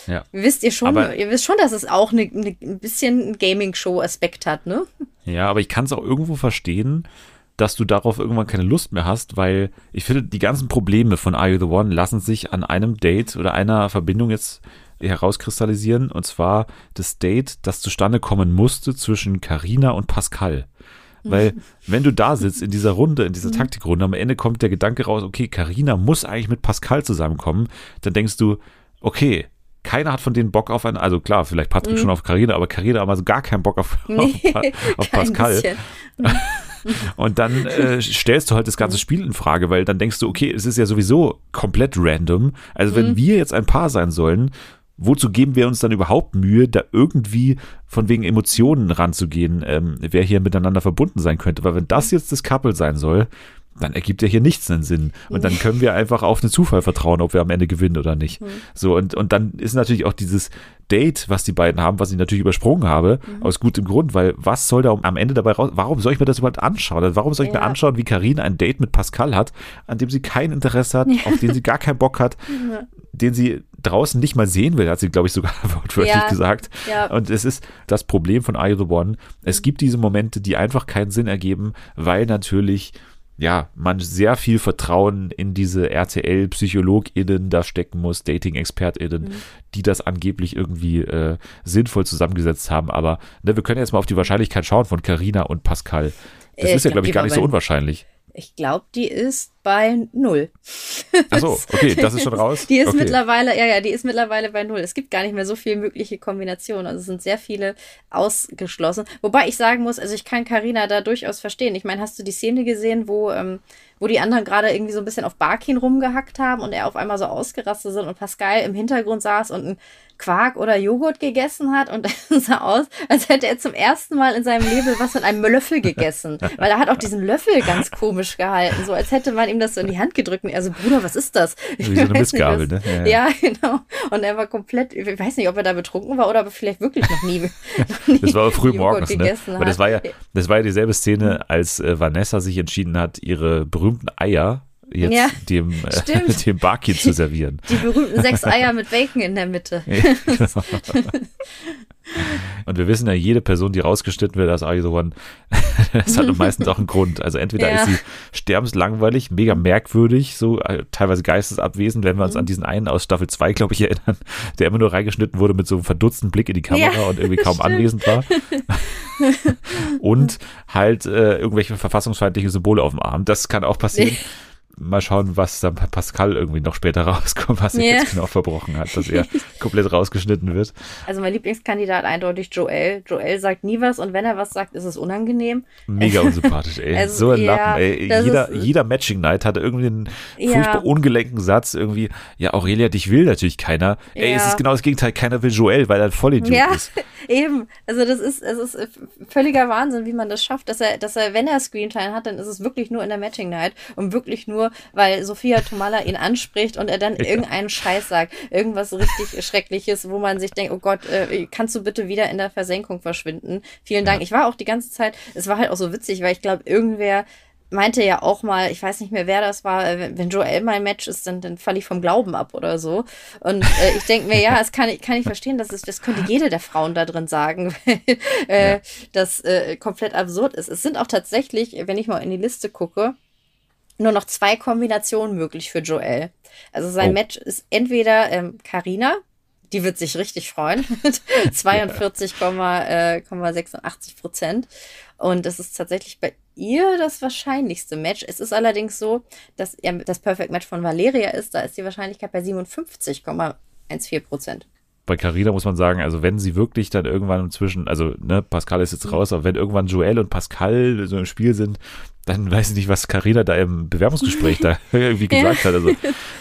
Ja. Wisst ihr schon, Aber- ihr wisst schon, dass es auch eine, eine, ein bisschen Gaming-Show-Aspekt hat, ne? Ja, aber ich kann es auch irgendwo verstehen, dass du darauf irgendwann keine Lust mehr hast, weil ich finde, die ganzen Probleme von Are You the One lassen sich an einem Date oder einer Verbindung jetzt herauskristallisieren. Und zwar das Date, das zustande kommen musste zwischen Carina und Pascal. Weil, [laughs] wenn du da sitzt in dieser Runde, in dieser Taktikrunde, am Ende kommt der Gedanke raus, okay, Carina muss eigentlich mit Pascal zusammenkommen, dann denkst du, okay, keiner hat von denen Bock auf einen, also klar, vielleicht Patrick schon auf Carina, aber Carina hat also gar keinen Bock auf, auf, Pa- [laughs] auf Pascal. [laughs] Und dann [laughs] äh, stellst du halt das ganze Spiel in Frage, weil dann denkst du, okay, es ist ja sowieso komplett random. Also wenn wir jetzt ein Paar sein sollen, wozu geben wir uns dann überhaupt Mühe, da irgendwie von wegen Emotionen ranzugehen, ähm, wer hier miteinander verbunden sein könnte? Weil wenn das jetzt das Couple sein soll, dann ergibt ja hier nichts einen Sinn. Und dann können wir einfach auf einen Zufall vertrauen, ob wir am Ende gewinnen oder nicht. So, und, und dann ist natürlich auch dieses Date, was die beiden haben, was ich natürlich übersprungen habe, aus gutem Grund, weil was soll da am Ende dabei raus? Warum soll ich mir das überhaupt anschauen? Also Warum soll ich mir Ja. anschauen, wie Karina ein Date mit Pascal hat, an dem sie kein Interesse hat, auf den sie gar keinen Bock hat, [laughs] den sie draußen nicht mal sehen will, hat sie, glaube ich, sogar [laughs] wortwörtlich Ja. gesagt. Ja. Und es ist das Problem von Are You the One. Es gibt diese Momente, die einfach keinen Sinn ergeben, weil natürlich ja, man sehr viel Vertrauen in diese RTL-PsychologInnen da stecken muss, Dating-ExpertInnen, Mhm. die das angeblich irgendwie äh, sinnvoll zusammengesetzt haben. Aber ne, wir können jetzt mal auf die Wahrscheinlichkeit schauen von Carina und Pascal. Das Äh, ist ja, ich glaube ich, gar nicht so unwahrscheinlich. Ich glaube, die ist bei null. Ach so, [laughs] okay, das ist schon raus. Die ist okay. mittlerweile, ja, ja, die ist mittlerweile bei null. Es gibt gar nicht mehr so viele mögliche Kombinationen. Also es sind sehr viele ausgeschlossen. Wobei ich sagen muss, also ich kann Karina da durchaus verstehen. Ich meine, hast du die Szene gesehen, wo, ähm, wo die anderen gerade irgendwie so ein bisschen auf Barkin rumgehackt haben und er auf einmal so ausgerastet sind und Pascal im Hintergrund saß und einen Quark oder Joghurt gegessen hat und [laughs] es sah aus, als hätte er zum ersten Mal in seinem Leben was mit einem Löffel gegessen. [laughs] Weil er hat auch diesen Löffel ganz komisch gehalten, so als hätte man ihm das so in die Hand gedrückt und er so, Bruder, was ist das? Ich Wie so eine nicht, was- ne? Ja, Ja, ja. genau. Und er war komplett, ich weiß nicht, ob er da betrunken war oder er vielleicht wirklich noch nie. [laughs] noch nie Das war aber früh morgens, ne? Weil das war ja, das war ja dieselbe Szene, als äh, Vanessa sich entschieden hat, ihre berühmten Eier jetzt Ja, dem, äh, [laughs] dem Barkeep zu servieren. Die berühmten sechs Eier mit Bacon in der Mitte. [laughs] Genau. Und wir wissen ja, jede Person, die rausgeschnitten wird als Are One, das hat meistens auch einen Grund. Also entweder Ja. ist sie sterbenslangweilig, mega merkwürdig, so äh, teilweise geistesabwesend, wenn wir Mhm. uns an diesen einen aus Staffel 2, glaube ich, erinnern, der immer nur reingeschnitten wurde mit so einem verdutzten Blick in die Kamera Ja, und irgendwie kaum [laughs] stimmt. anwesend war. und halt äh, irgendwelche verfassungsfeindliche Symbole auf dem Arm. Das kann auch passieren. Mal schauen, was dann bei Pascal irgendwie noch später [laughs] rauskommt, was er Ja. jetzt genau verbrochen hat, dass er [laughs] komplett rausgeschnitten wird. Also mein Lieblingskandidat eindeutig Joel. Joel sagt nie was und wenn er was sagt, ist es unangenehm. Mega [laughs] unsympathisch, ey. Also, so ein ja, Lappen, ey. Jeder, ist- jeder Matching Night hatte irgendwie einen Ja. furchtbar ungelenken Satz irgendwie. Ja, Aurelia, dich will natürlich keiner. Ey, es Ja. ist genau das Gegenteil. Keiner will Joel, weil er ein Vollidiot Ja, ist. eben. Also das ist, es ist völliger Wahnsinn, wie man das schafft, dass er, dass er, wenn er Screentime hat, dann ist es wirklich nur in der Matching Night und wirklich nur, weil Sophia Tomala ihn [laughs] anspricht und er dann irgendeinen Scheiß sagt, irgendwas richtig [laughs] Schreckliches, wo man sich denkt, oh Gott, äh, kannst du bitte wieder in der Versenkung verschwinden? Vielen Dank. Ich war auch die ganze Zeit, es war halt auch so witzig, weil ich glaube, irgendwer meinte ja auch mal, ich weiß nicht mehr, wer das war, äh, wenn- Joel mein Match ist, dann, dann falle ich vom Glauben ab oder so. Und äh, ich denke mir, ja, [laughs] das kann ich, kann ich verstehen, das, ist, das könnte jede der Frauen da drin sagen, weil äh, Ja. das äh, komplett absurd ist. Es sind auch tatsächlich, wenn ich mal in die Liste gucke, nur noch zwei Kombinationen möglich für Joel. Also sein Oh. Match ist entweder ähm, Carina, die wird sich richtig freuen, [laughs] mit [laughs] 42,86 Prozent. Und es ist tatsächlich bei ihr das wahrscheinlichste Match. Es ist allerdings so, dass ja, das Perfect Match von Valeria ist. Da ist die Wahrscheinlichkeit bei 57,14 Prozent. Bei Carina muss man sagen, also wenn sie wirklich dann irgendwann inzwischen, also ne, Pascal ist jetzt raus, aber wenn irgendwann Joel und Pascal so im Spiel sind, dann weiß ich nicht, was Carina da im Bewerbungsgespräch da [laughs] irgendwie gesagt hat. Also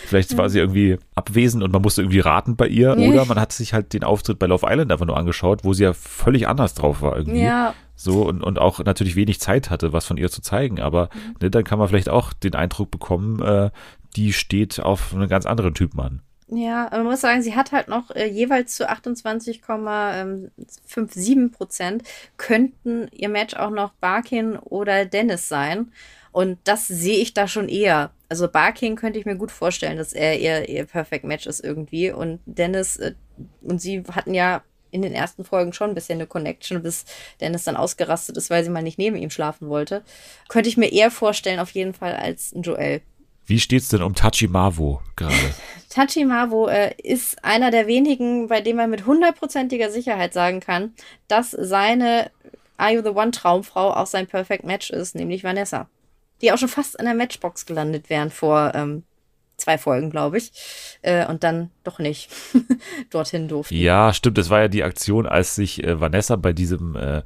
vielleicht war sie irgendwie abwesend und man musste irgendwie raten bei ihr oder man hat sich halt den Auftritt bei Love Island einfach nur angeschaut, wo sie ja völlig anders drauf war irgendwie. Ja, So und, und auch natürlich wenig Zeit hatte, was von ihr zu zeigen. Aber ne, dann kann man vielleicht auch den Eindruck bekommen, äh, die steht auf einen ganz anderen Typ Mann. Ja, man muss sagen, sie hat halt noch äh, jeweils zu 28,57 Prozent könnten ihr Match auch noch Barkin oder Dennis sein. Und das sehe ich da schon eher. Also Barkin könnte ich mir gut vorstellen, dass er ihr, ihr Perfect Match ist irgendwie. Und Dennis äh, und sie hatten ja in den ersten Folgen schon ein bisschen eine Connection, bis Dennis dann ausgerastet ist, weil sie mal nicht neben ihm schlafen wollte. Könnte ich mir eher vorstellen, auf jeden Fall, als ein Joel. Wie steht's denn um Tachimavo gerade? [laughs] Tachimavo äh, ist einer der wenigen, bei dem man mit hundertprozentiger Sicherheit sagen kann, dass seine Are You the One Traumfrau auch sein Perfect Match ist, nämlich Vanessa. Die auch schon fast in der Matchbox gelandet wären vor ähm, zwei Folgen, glaube ich. Äh, und dann doch nicht [laughs] dorthin durften. Ja, stimmt. Das war ja die Aktion, als sich äh, Vanessa bei diesem äh,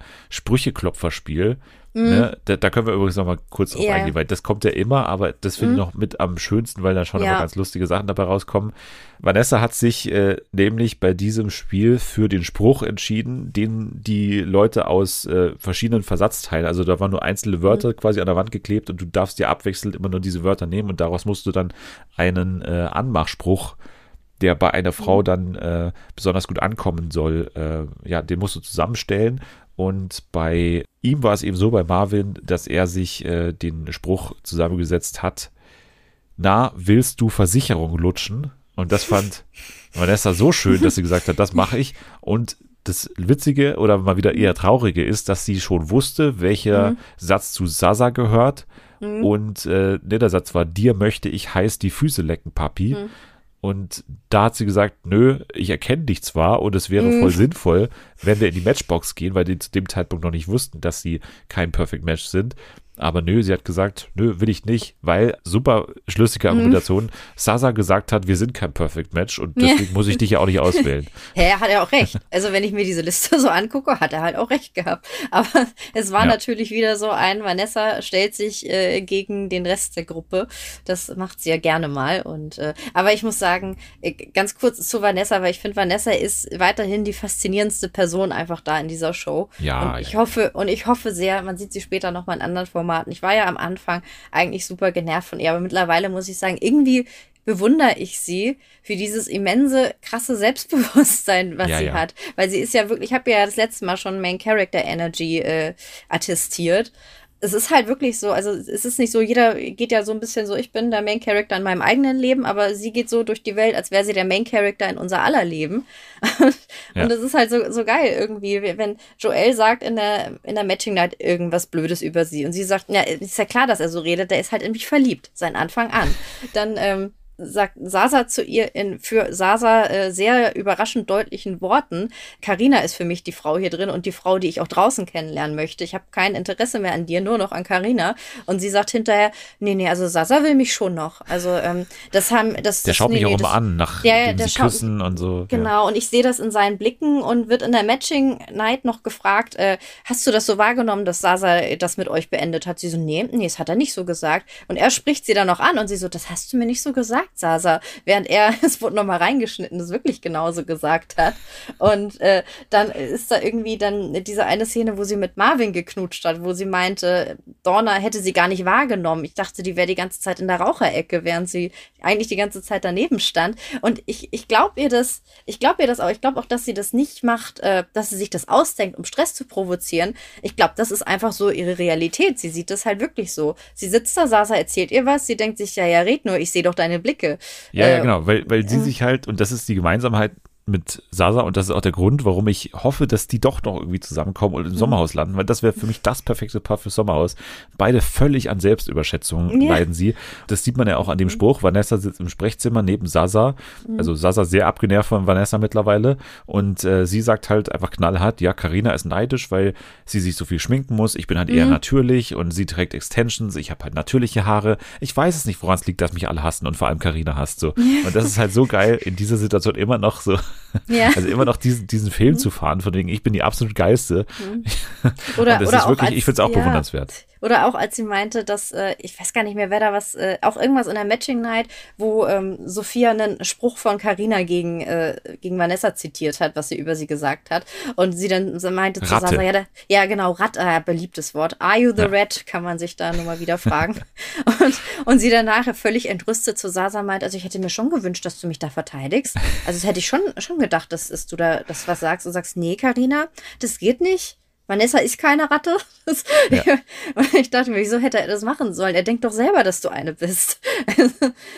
Sprücheklopferspiel, ne, da, da können wir übrigens noch mal kurz drauf Mhm. Ja. eingehen, weil das kommt ja immer, aber das finde ich noch mit am schönsten, weil da schon Ja. immer ganz lustige Sachen dabei rauskommen. Vanessa hat sich äh, nämlich bei diesem Spiel für den Spruch entschieden, den die Leute aus äh, verschiedenen Versatzteilen, also da waren nur einzelne Wörter Mhm. quasi an der Wand geklebt und du darfst dir abwechselnd immer nur diese Wörter nehmen und daraus musst du dann einen äh, Anmachspruch der bei einer Frau dann äh, besonders gut ankommen soll, äh, ja, den musst du zusammenstellen. Und bei ihm war es eben so, bei Marvin, dass er sich äh, den Spruch zusammengesetzt hat, na, willst du Versicherung lutschen? Und das fand [laughs] Vanessa so schön, dass sie gesagt hat, das mache ich. Und das Witzige oder mal wieder eher Traurige ist, dass sie schon wusste, welcher Satz zu Sasa gehört. Und äh, ne, der Satz war, dir möchte ich heiß die Füße lecken, Papi. Und da hat sie gesagt, nö, ich erkenne dich zwar und es wäre voll sinnvoll, wenn wir in die Matchbox gehen, weil die zu dem Zeitpunkt noch nicht wussten, dass sie kein Perfect Match sind. Aber nö, sie hat gesagt, nö, will ich nicht, weil super schlüssige Argumentation, Sasa gesagt hat, wir sind kein Perfect Match und Ja. deswegen muss ich dich ja auch nicht [laughs] auswählen. Hä, hat er auch recht. Also wenn ich mir diese Liste so angucke, hat er halt auch recht gehabt. Aber [laughs] es war Ja. natürlich wieder so ein, Vanessa stellt sich äh, gegen den Rest der Gruppe. Das macht sie ja gerne mal. Und äh, aber ich muss sagen, äh, ganz kurz zu Vanessa, weil ich finde, Vanessa ist weiterhin die faszinierendste Person einfach da in dieser Show. Ja, und ich ja. hoffe, und ich hoffe sehr, man sieht sie später noch mal in anderen Formaten. Ich war ja am Anfang eigentlich super genervt von ihr, aber mittlerweile muss ich sagen, irgendwie bewundere ich sie für dieses immense, krasse Selbstbewusstsein, was Ja, sie ja. hat. Weil sie ist ja wirklich, ich habe ja das letzte Mal schon Main Character Energy äh, attestiert. Es ist halt wirklich so, also es ist nicht so, jeder geht ja so ein bisschen so, ich bin der Main Character in meinem eigenen Leben, aber sie geht so durch die Welt, als wäre sie der Main Character in unser aller Leben. [laughs] Ja. Und das ist halt so, so geil irgendwie, wenn Joel sagt in der, in der Matching Night irgendwas Blödes über sie und sie sagt, ja, ist ja klar, dass er so redet, der ist halt in mich verliebt, sein Anfang an. Dann, ähm, sagt Sasa zu ihr in für Sasa äh, sehr überraschend deutlichen Worten, Karina ist für mich die Frau hier drin und die Frau, die ich auch draußen kennenlernen möchte. Ich habe kein Interesse mehr an dir, nur noch an Karina. Und sie sagt hinterher, nee, nee, also Sasa will mich schon noch. Also ähm, das haben das Der schaut nee, mich auch nee, immer das, an, nach Ja, ja, dem der sie küssen und so. Ja. Genau, und ich sehe das in seinen Blicken und wird in der Matching Night noch gefragt, äh, hast du das so wahrgenommen, dass Sasa das mit euch beendet hat? Sie so, nee, nee, das hat er nicht so gesagt. Und er spricht sie dann noch an und sie so, das hast du mir nicht so gesagt, Sasa. Während er, [laughs] es wurde nochmal reingeschnitten, das wirklich genauso gesagt hat. Und äh, dann ist da irgendwie dann diese eine Szene, wo sie mit Marvin geknutscht hat, wo sie meinte, Dorna hätte sie gar nicht wahrgenommen. Ich dachte, die wäre die ganze Zeit in der Raucherecke, während sie eigentlich die ganze Zeit daneben stand. Und ich, ich glaube ihr das, ich glaube ihr das auch. Ich glaube auch, dass sie das nicht macht, äh, dass sie sich das ausdenkt, um Stress zu provozieren. Ich glaube, das ist einfach so ihre Realität. Sie sieht das halt wirklich so. Sie sitzt da, Sasa erzählt ihr was, sie denkt sich, ja, ja, red nur, ich sehe doch deine Blicke. Ja, ja, Äh, genau, weil, weil sie sich halt, und das ist die Gemeinsamkeit mit Sasa und das ist auch der Grund, warum ich hoffe, dass die doch noch irgendwie zusammenkommen und im Sommerhaus landen, weil das wäre für mich das perfekte Paar für Sommerhaus. Beide völlig an Selbstüberschätzung Ja. leiden sie. Das sieht man ja auch an dem Spruch. Vanessa sitzt im Sprechzimmer neben Sasa, also Sasa sehr abgenervt von Vanessa mittlerweile und äh, sie sagt halt einfach knallhart, ja, Karina ist neidisch, weil sie sich so viel schminken muss. Ich bin halt eher natürlich und sie trägt Extensions, ich habe halt natürliche Haare. Ich weiß es nicht, woran es liegt, dass mich alle hassen und vor allem Karina hasst so. Und das ist halt so geil, in dieser Situation immer noch so, [laughs] Ja. also immer noch diesen, diesen Film zu fahren, von wegen, ich bin die absolut geilste. [laughs] Oder, und das oder ist wirklich, ich finde es auch ja. bewundernswert. Oder auch als sie meinte, dass, äh, ich weiß gar nicht mehr, wer da was, äh, auch irgendwas in der Matching Night, wo ähm, Sophia einen Spruch von Carina gegen, äh, gegen Vanessa zitiert hat, was sie über sie gesagt hat. Und sie dann meinte zu Ratte. Sasa, ja, da, ja genau, Rat, äh, beliebtes Wort. Are you the Ja. rat? Kann man sich da nur mal wieder fragen. [laughs] und, und sie dann nachher völlig entrüstet zu Sasa meint, also ich hätte mir schon gewünscht, dass du mich da verteidigst. Also das hätte ich schon, schon gedacht, dass, dass du da das was sagst und sagst, nee, Carina, das geht nicht. Vanessa ist keine Ratte. [laughs] Das, Und [laughs] ich dachte mir, wieso hätte er das machen sollen? Er denkt doch selber, dass du eine bist. [laughs]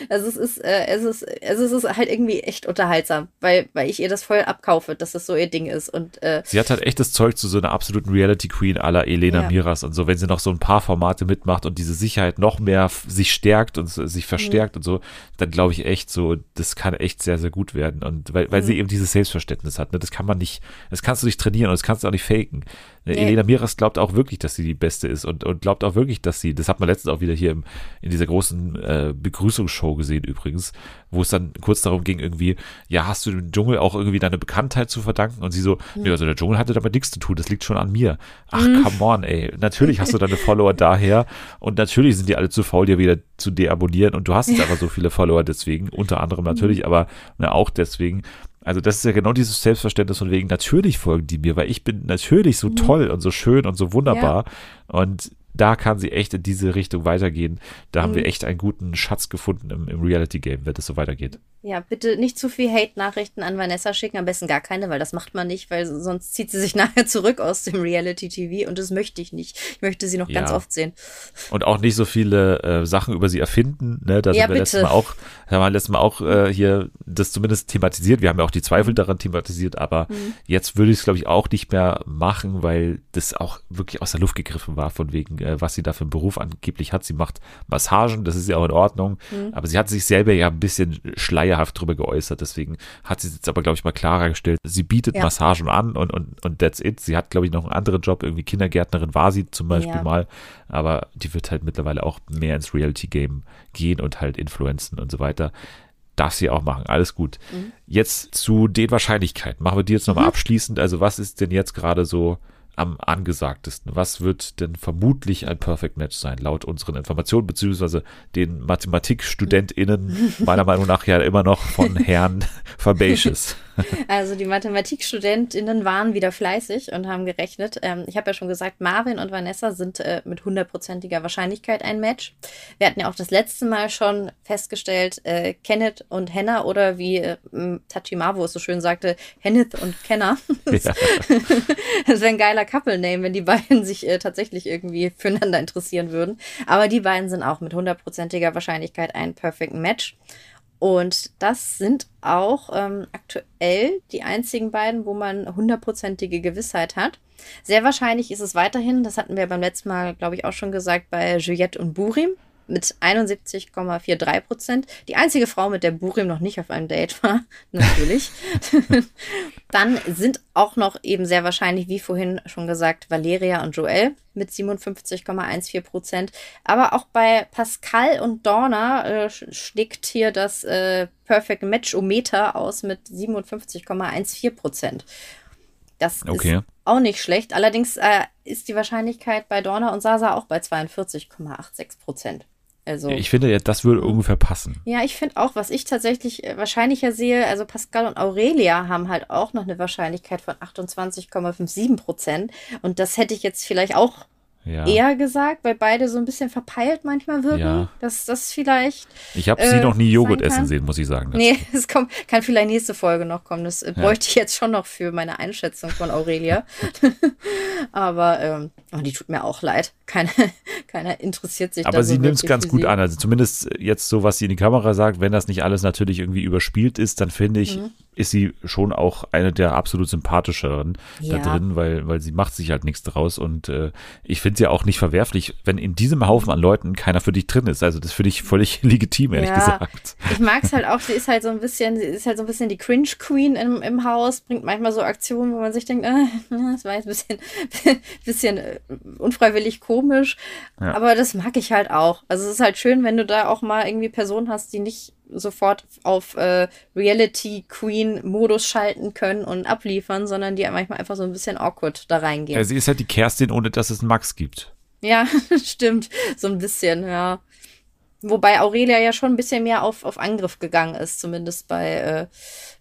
Also es ist, äh, es ist, also es ist halt irgendwie echt unterhaltsam, weil, weil ich ihr das voll abkaufe, dass das so ihr Ding ist. Und äh, Sie hat halt echt das Zeug zu so einer absoluten Reality Queen aller Elena Ja. Miras und so, wenn sie noch so ein paar Formate mitmacht und diese Sicherheit noch mehr sich stärkt und sich verstärkt Mhm. und so, dann glaube ich echt so, das kann echt sehr, sehr gut werden. Und weil, Mhm. weil sie eben dieses Selbstverständnis hat, ne, das kann man nicht, das kannst du nicht trainieren und das kannst du auch nicht faken. Ne, Nee. Elena Miras glaubt auch wirklich, dass sie die Beste ist und, und glaubt auch wirklich, dass sie, das hat man letztens auch wieder hier im, in dieser großen äh, Begrüßungsshow gesehen übrigens, wo es dann kurz darum ging, irgendwie, ja, hast du dem Dschungel auch irgendwie deine Bekanntheit zu verdanken? Und sie so, nee, also der Dschungel hatte damit nichts zu tun, das liegt schon an mir. Ach, come on, ey. Natürlich hast du deine Follower [laughs] daher und natürlich sind die alle zu faul, dir wieder zu deabonnieren und du hast jetzt einfach so viele Follower deswegen, unter anderem natürlich, aber ne, auch deswegen. Also das ist ja genau dieses Selbstverständnis von wegen, natürlich folgen die mir, weil ich bin natürlich so toll und so schön und so wunderbar. Und da kann sie echt in diese Richtung weitergehen. Da haben wir echt einen guten Schatz gefunden im, im Reality-Game, wenn das so weitergeht. Ja, bitte nicht zu viel Hate-Nachrichten an Vanessa schicken, am besten gar keine, weil das macht man nicht, weil sonst zieht sie sich [laughs] nachher zurück aus dem Reality-TV und das möchte ich nicht. Ich möchte sie noch Ja. ganz oft sehen. Und auch nicht so viele äh, Sachen über sie erfinden. Ne? Da Ja, sind wir letztes. Mal auch, haben wir letztes Mal auch äh, hier das zumindest thematisiert. Wir haben ja auch die Zweifel daran thematisiert, aber jetzt würde ich es, glaube ich, auch nicht mehr machen, weil das auch wirklich aus der Luft gegriffen war, von wegen, äh, was sie da für einen Beruf angeblich hat. Sie macht Massagen, das ist ja auch in Ordnung, aber sie hat sich selber ja ein bisschen schleierhaft drüber geäußert. Deswegen hat sie es jetzt aber, glaube ich, mal klarer gestellt. Sie bietet Ja. Massagen an und, und, und that's it. Sie hat, glaube ich, noch einen anderen Job, irgendwie Kindergärtnerin war sie zum Beispiel Ja. mal, aber die wird halt mittlerweile auch mehr ins Reality-Game gehen und halt influenzen und so weiter. Darf sie auch machen, alles gut. Jetzt zu den Wahrscheinlichkeiten. Machen wir die jetzt nochmal abschließend. Also was ist denn jetzt gerade so am angesagtesten? Was wird denn vermutlich ein Perfect Match sein, laut unseren Informationen, beziehungsweise den MathematikstudentInnen, meiner Meinung nach ja immer noch von Herrn Fabacious. [laughs] Also die Mathematikstudentinnen waren wieder fleißig und haben gerechnet. Ähm, ich habe ja schon gesagt, Marvin und Vanessa sind äh, mit hundertprozentiger Wahrscheinlichkeit ein Match. Wir hatten ja auch das letzte Mal schon festgestellt, äh, Kenneth und Henna oder wie äh, Tachimavo es so schön sagte, Henneth und Kenner. Das, Ja. [laughs] das wäre ein geiler Couple-Name, wenn die beiden sich äh, tatsächlich irgendwie füreinander interessieren würden. Aber die beiden sind auch mit hundertprozentiger Wahrscheinlichkeit ein Perfect Match. Und das sind auch ähm, aktuell die einzigen beiden, wo man hundertprozentige Gewissheit hat. Sehr wahrscheinlich ist es weiterhin, das hatten wir beim letzten Mal, glaube ich, auch schon gesagt, bei Juliette und Burim. Mit 71,43 Prozent. Die einzige Frau, mit der Burim noch nicht auf einem Date war, [laughs] natürlich. [laughs] Dann sind auch noch eben sehr wahrscheinlich, wie vorhin schon gesagt, Valeria und Joel mit 57,14 Prozent. Aber auch bei Pascal und Dorna äh, schlägt hier das äh, Perfect Match-O-Meter aus mit 57,14 Prozent. Das Okay. ist auch nicht schlecht. Allerdings äh, ist die Wahrscheinlichkeit bei Dorna und Sasa auch bei 42,86 Prozent. Also, Ich finde, ja, das würde ungefähr passen. ja, ich finde auch, was ich tatsächlich äh, wahrscheinlicher sehe, also Pascal und Aurelia haben halt auch noch eine Wahrscheinlichkeit von 28,57 Prozent. Und das hätte ich jetzt vielleicht auch Ja. eher gesagt, weil beide so ein bisschen verpeilt manchmal wirken. Ja. Dass das vielleicht. Ich habe äh, sie noch nie Joghurt essen sehen, muss ich sagen. Nee, [laughs] es kommt, kann vielleicht nächste Folge noch kommen. Das äh, bräuchte ich jetzt schon noch für meine Einschätzung von Aurelia. [laughs] Aber ähm, oh, die tut mir auch leid. Keiner, [laughs] keiner interessiert sich Aber so sie nimmt es ganz gut sie. an. Also zumindest jetzt so, was sie in die Kamera sagt, wenn das nicht alles natürlich irgendwie überspielt ist, dann finde ich, Mhm. Ist sie schon auch eine der absolut sympathischeren Ja. da drin, weil, weil sie macht sich halt nichts draus. Und äh, ich finde sie auch nicht verwerflich, wenn in diesem Haufen an Leuten keiner für dich drin ist. Also das finde ich völlig [laughs] legitim, ehrlich Ja. gesagt. Ich mag es halt auch, sie ist halt so ein bisschen, sie ist halt so ein bisschen die Cringe-Queen im, im Haus, bringt manchmal so Aktionen, wo man sich denkt, [laughs] äh, das war jetzt ein bisschen, [laughs] bisschen äh, unfreiwillig komisch. Ja. Aber das mag ich halt auch. Also es ist halt schön, wenn du da auch mal irgendwie Personen hast, die nicht sofort auf äh, Reality-Queen-Modus schalten können und abliefern, sondern die manchmal einfach so ein bisschen awkward da reingehen. Ja, sie ist halt die Kerstin, ohne dass es einen Max gibt. Ja, [laughs] stimmt. So ein bisschen, ja. Wobei Aurelia ja schon ein bisschen mehr auf, auf Angriff gegangen ist, zumindest bei äh,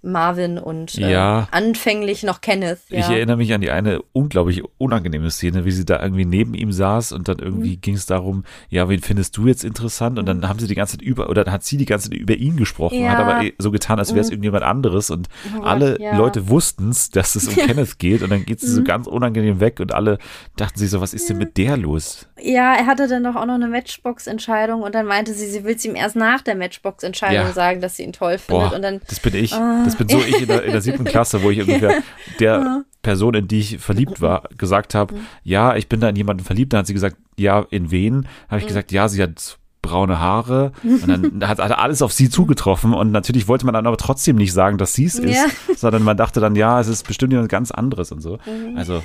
Marvin und äh, Ja. anfänglich noch Kenneth. Ja. Ich erinnere mich an die eine unglaublich unangenehme Szene, wie sie da irgendwie neben ihm saß und dann Mhm. irgendwie ging es darum, ja, wen findest du jetzt interessant? Und dann haben sie die ganze Zeit über, oder dann hat sie die ganze Zeit über ihn gesprochen, Ja. hat aber eh so getan, als wäre es irgendjemand anderes und Oh alle. Leute wussten es, dass es um [laughs] Kenneth geht und dann geht sie so ganz unangenehm weg und alle dachten sich so, was ist denn mit der los? ja, er hatte dann doch auch noch eine Matchbox-Entscheidung und dann meinte sie, sie will es ihm erst nach der Matchbox-Entscheidung sagen, dass sie ihn toll findet. Boah, und dann, das bin ich. Ah. Das bin so ich in der, in der siebten [laughs] Klasse, wo ich ungefähr der Person, in die ich verliebt war, gesagt habe, Mhm. ja, ich bin da in jemanden verliebt. Dann hat sie gesagt, ja, in wen? Habe Mhm. ich gesagt, ja, sie hat braune Haare. [laughs] Und dann hat, hat alles auf sie zugetroffen. Und natürlich wollte man dann aber trotzdem nicht sagen, dass sie es ist, Ja. sondern man dachte dann, ja, es ist bestimmt jemand ganz anderes und so. Mhm. Also,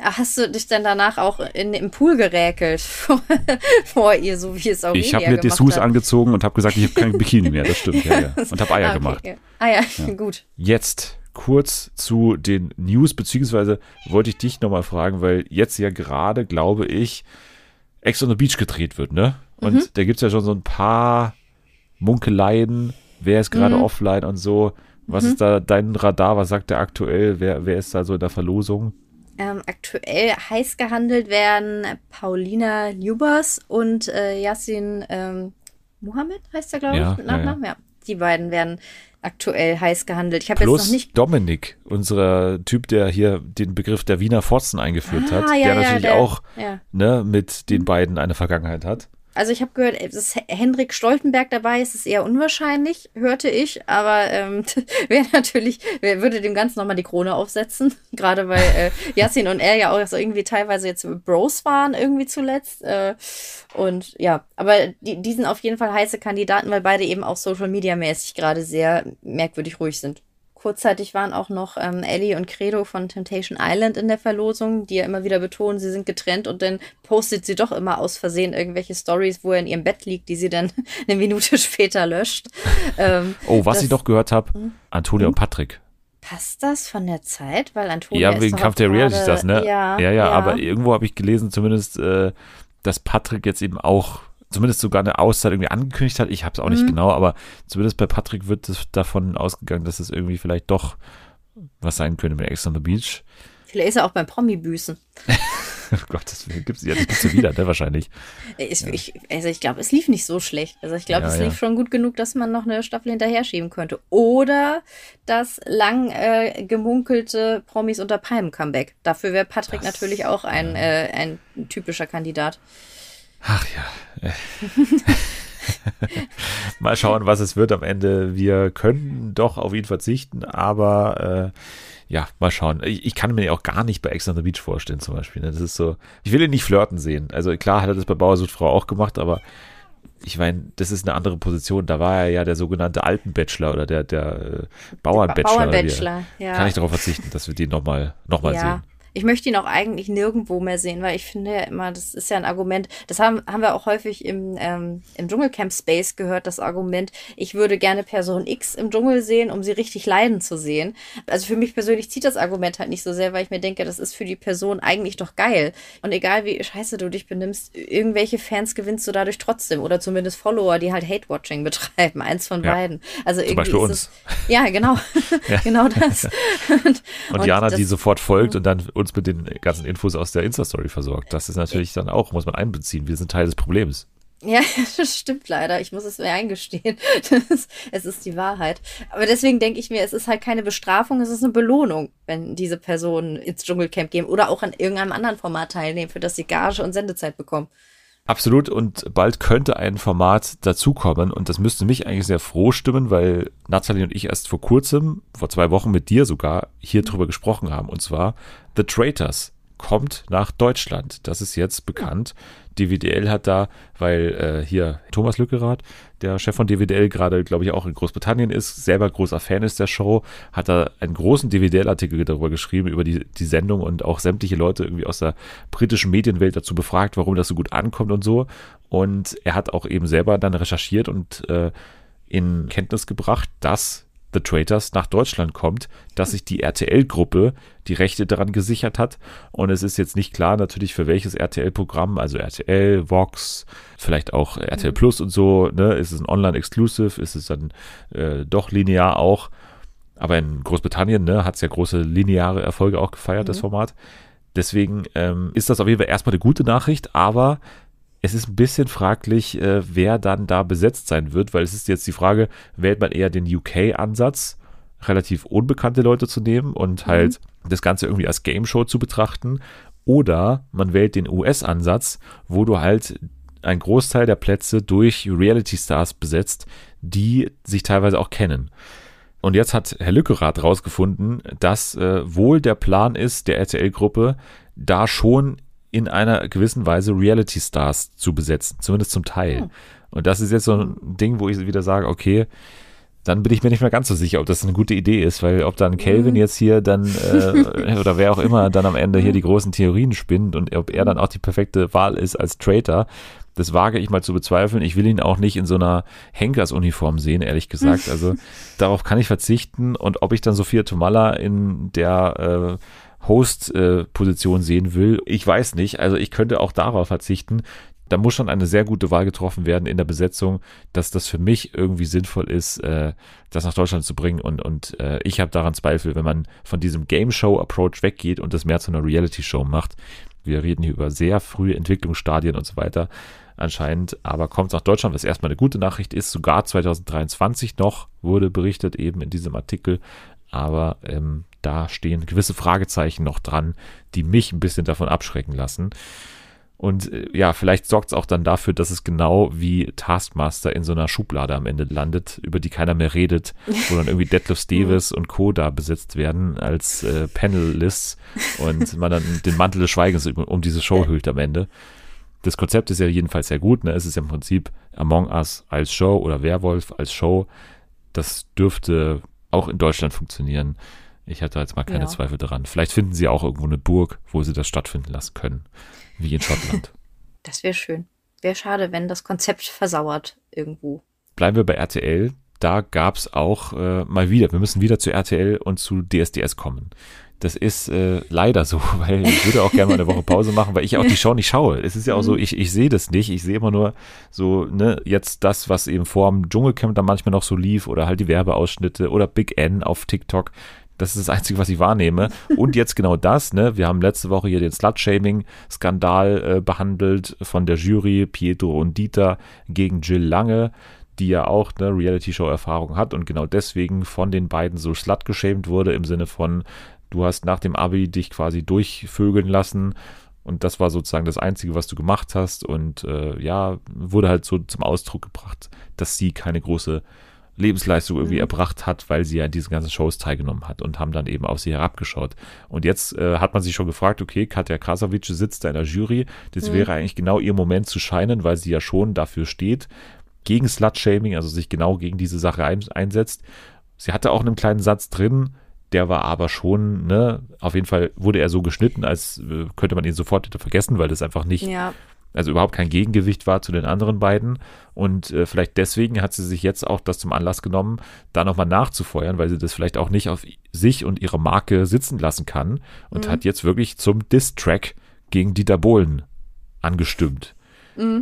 hast du dich dann danach auch in, im Pool geräkelt vor, [laughs] ihr, so wie es Aurelia ich habe mir Dessous hat? angezogen und habe gesagt, ich habe kein Bikini mehr. Das stimmt, ja, ja. [laughs] Und habe Eier Ah, okay, gemacht. ja. Ah ja, [laughs] gut. Jetzt kurz zu den News, beziehungsweise wollte ich dich nochmal fragen, weil jetzt ja gerade, glaube ich, Ex on the Beach gedreht wird, ne? Und Mhm. da gibt's ja schon so ein paar Munkeleien, wer ist gerade Mhm. offline und so. Was ist da dein Radar? Was sagt der aktuell? Wer, wer ist da so in der Verlosung? Ähm, aktuell heiß gehandelt werden Paulina Ljubers und äh, Yassin ähm, Mohammed, heißt er, glaube ich, Ja, mit ja, ja. Nachnamen. Ja, Die beiden werden aktuell heiß gehandelt. Ich habe jetzt noch nicht. Dominik, unserer Typ, der hier den Begriff der Wiener Fotzen eingeführt hat, Ah, ja, der ja, natürlich der- auch Ja. ne, mit den beiden eine Vergangenheit hat. Also ich habe gehört, es ist Hendrik Stoltenberg dabei, es ist eher unwahrscheinlich, hörte ich, aber ähm, [laughs] wäre natürlich, wer würde dem Ganzen nochmal die Krone aufsetzen, [laughs] gerade weil äh, Yassin und er ja auch so irgendwie teilweise jetzt Bros waren irgendwie zuletzt äh, und ja, aber die, die sind auf jeden Fall heiße Kandidaten, weil beide eben auch Social Media mäßig gerade sehr merkwürdig ruhig sind. Kurzzeitig waren auch noch ähm, Ellie und Credo von Temptation Island in der Verlosung, die ja immer wieder betonen, sie sind getrennt und dann postet sie doch immer aus Versehen irgendwelche Stories, wo er in ihrem Bett liegt, die sie dann [laughs] eine Minute später löscht. Ähm, Oh, was das- ich doch gehört habe, Hm? Antonia und Patrick. Passt das von der Zeit? Weil Antonia Ja, wegen Kampf der Realities das, ne? Ja, ja, ja, aber irgendwo habe ich gelesen, zumindest, äh, dass Patrick jetzt eben auch, zumindest sogar eine Auszeit irgendwie angekündigt hat. Ich habe es auch nicht Mhm. genau, aber zumindest bei Patrick wird es davon ausgegangen, dass es irgendwie vielleicht doch was sein könnte mit Ex on the Beach. Vielleicht ist er auch beim Promi-Büßen. [laughs] Oh Gott, das gibt's ja, das gibt's ja wieder, ne, wahrscheinlich. [laughs] Ich, ich, also ich glaube, es lief nicht so schlecht. Also ich glaube, Ja, es ja. lief schon gut genug, dass man noch eine Staffel hinterher schieben könnte. Oder das lang äh, gemunkelte Promis unter Palmen Comeback. Dafür wäre Patrick Das- natürlich auch ein, äh, ein typischer Kandidat. Ach ja. [laughs] Mal schauen, was es wird am Ende. Wir können doch auf ihn verzichten, aber äh, ja, mal schauen. Ich, ich kann mir auch gar nicht bei Ex on the Beach vorstellen, zum Beispiel. ne? Das ist so, ich will ihn nicht flirten sehen. Also klar hat er das bei Bauersucht Frau auch gemacht, aber ich meine, das ist eine andere Position. Da war er ja der sogenannte Alpenbachelor oder der, der äh, Bauernbachelor. Bauernbachelor, ja. Kann ich darauf verzichten, dass wir den nochmal noch mal ja. sehen. Ich möchte ihn auch eigentlich nirgendwo mehr sehen, weil ich finde ja immer, das ist ja ein Argument, das haben, haben wir auch häufig im, ähm, im Dschungelcamp Space gehört, das Argument, ich würde gerne Person X im Dschungel sehen, um sie richtig leiden zu sehen. Also für mich persönlich zieht das Argument halt nicht so sehr, weil ich mir denke, das ist für die Person eigentlich doch geil. Und egal wie scheiße du dich benimmst, irgendwelche Fans gewinnst du dadurch trotzdem oder zumindest Follower, die halt Hate-Watching betreiben, eins von Ja. beiden. Also irgendwie Beispiel uns. Es, ja, genau. [laughs] genau das. und, [laughs] Und, Jana, das- die sofort folgt und dann uns mit den ganzen Infos aus der Insta-Story versorgt. Das ist natürlich dann auch, muss man einbeziehen. Wir sind Teil des Problems. Ja, [laughs] das stimmt leider. Ich muss es mir eingestehen. [laughs] Das, es ist die Wahrheit. Aber deswegen denke ich mir, es ist halt keine Bestrafung, es ist eine Belohnung, wenn diese Personen ins Dschungelcamp gehen oder auch an irgendeinem anderen Format teilnehmen, für das sie Gage und Sendezeit bekommen. Absolut. Und bald könnte ein Format dazukommen. Und das müsste mich eigentlich sehr froh stimmen, weil Nathalie und ich erst vor kurzem, vor zwei Wochen mit dir sogar, hier drüber gesprochen haben. Und zwar The Traitors kommt nach Deutschland. Das ist jetzt bekannt. DWDL hat da, weil äh, hier Thomas Lückerath, der Chef von DWDL, gerade, glaube ich, auch in Großbritannien ist, selber großer Fan ist der Show, hat da einen großen DWDL-Artikel darüber geschrieben, über die, die Sendung und auch sämtliche Leute irgendwie aus der britischen Medienwelt dazu befragt, warum das so gut ankommt und so. Und er hat auch eben selber dann recherchiert und äh, in Kenntnis gebracht, dass The Traitors nach Deutschland kommt, dass sich die RTL-Gruppe die Rechte daran gesichert hat. Und es ist jetzt nicht klar natürlich für welches RTL-Programm, also RTL, Vox, vielleicht auch RTL Plus und so. Ne? Ist es ein Online-Exclusive? Ist es dann äh, doch linear auch? Aber in Großbritannien ne, hat es ja große lineare Erfolge auch gefeiert, das Format. Deswegen ähm, ist das auf jeden Fall erstmal eine gute Nachricht, aber es ist ein bisschen fraglich, äh, wer dann da besetzt sein wird, weil es ist jetzt die Frage, wählt man eher den UK-Ansatz, relativ unbekannte Leute zu nehmen und halt das Ganze irgendwie als Game Show zu betrachten, oder man wählt den US-Ansatz, wo du halt einen Großteil der Plätze durch Reality-Stars besetzt, die sich teilweise auch kennen. Und jetzt hat Herr Lückerath rausgefunden, dass äh, wohl der Plan ist, der RTL-Gruppe, da schon in einer gewissen Weise Reality-Stars zu besetzen, zumindest zum Teil. Und das ist jetzt so ein Ding, wo ich wieder sage, okay, dann bin ich mir nicht mehr ganz so sicher, ob das eine gute Idee ist, weil ob dann Calvin jetzt hier dann äh, [laughs] oder wer auch immer dann am Ende hier die großen Theorien spinnt und ob er dann auch die perfekte Wahl ist als Traitor, das wage ich mal zu bezweifeln. Ich will ihn auch nicht in so einer Henkersuniform sehen, ehrlich gesagt. [laughs] Also darauf kann ich verzichten und ob ich dann Sophia Tomalla in der äh, Host-Position sehen will, ich weiß nicht. Also ich könnte auch darauf verzichten. Da muss schon eine sehr gute Wahl getroffen werden in der Besetzung, dass das für mich irgendwie sinnvoll ist, äh, das nach Deutschland zu bringen. Und, und äh, ich habe daran Zweifel, wenn man von diesem Game Show-Approach weggeht und das mehr zu einer Reality-Show macht. Wir reden hier über sehr frühe Entwicklungsstadien und so weiter anscheinend, aber kommt nach Deutschland, was erstmal eine gute Nachricht ist, sogar 2023 noch, wurde berichtet eben in diesem Artikel, aber ähm, da stehen gewisse Fragezeichen noch dran, die mich ein bisschen davon abschrecken lassen. Und äh, ja, vielleicht sorgt es auch dann dafür, dass es genau wie Taskmaster in so einer Schublade am Ende landet, über die keiner mehr redet, wo dann irgendwie Detlef [laughs] Steves und Co. da besetzt werden als äh, Panelists und man dann den Mantel des Schweigens um, um diese Show hüllt am Ende. Das Konzept ist ja jedenfalls sehr gut. Ne? Es ist ja im Prinzip Among Us als Show oder Werwolf als Show. Das dürfte auch in Deutschland funktionieren. Ich hatte jetzt mal keine Ja. Zweifel daran. Vielleicht finden sie auch irgendwo eine Burg, wo sie das stattfinden lassen können. Wie in Schottland. [laughs] Das wäre schön. Wäre schade, wenn das Konzept versauert irgendwo. Bleiben wir bei RTL. Da gab es auch äh, mal wieder, wir müssen wieder zu RTL und zu DSDS kommen. Das ist äh, leider so, [laughs] weil ich würde auch gerne mal eine Woche Pause machen, weil ich auch die Show nicht schaue. Es ist ja auch so, ich, ich sehe das nicht. Ich sehe immer nur so, ne, jetzt das, was eben vor dem Dschungelcamp dann manchmal noch so lief oder halt die Werbeausschnitte oder Big N auf TikTok. Das ist das Einzige, was ich wahrnehme. Und jetzt genau das, ne? Wir haben letzte Woche hier den Slut-Shaming-Skandal äh, behandelt von der Jury, Pietro und Dieter gegen Jill Lange, die ja auch eine Reality-Show-Erfahrung hat und genau deswegen von den beiden so slut geschämt wurde, im Sinne von, du hast nach dem Abi dich quasi durchvögeln lassen und das war sozusagen das Einzige, was du gemacht hast und äh, ja, wurde halt so zum Ausdruck gebracht, dass sie keine große Lebensleistung irgendwie erbracht hat, weil sie ja in diesen ganzen Shows teilgenommen hat und haben dann eben auf sie herabgeschaut. Und jetzt äh, hat man sich schon gefragt, okay, Katja Krasavic sitzt da in der Jury, das wäre eigentlich genau ihr Moment zu scheinen, weil sie ja schon dafür steht, gegen Slut-Shaming, also sich genau gegen diese Sache ein, einsetzt. Sie hatte auch einen kleinen Satz drin, der war aber schon, ne, auf jeden Fall wurde er so geschnitten, als äh, könnte man ihn sofort wieder vergessen, weil das einfach nicht Ja, also überhaupt kein Gegengewicht war zu den anderen beiden. Und äh, vielleicht deswegen hat sie sich jetzt auch das zum Anlass genommen, da nochmal nachzufeuern, weil sie das vielleicht auch nicht auf sich und ihre Marke sitzen lassen kann und hat jetzt wirklich zum Diss-Track gegen Dieter Bohlen angestimmt.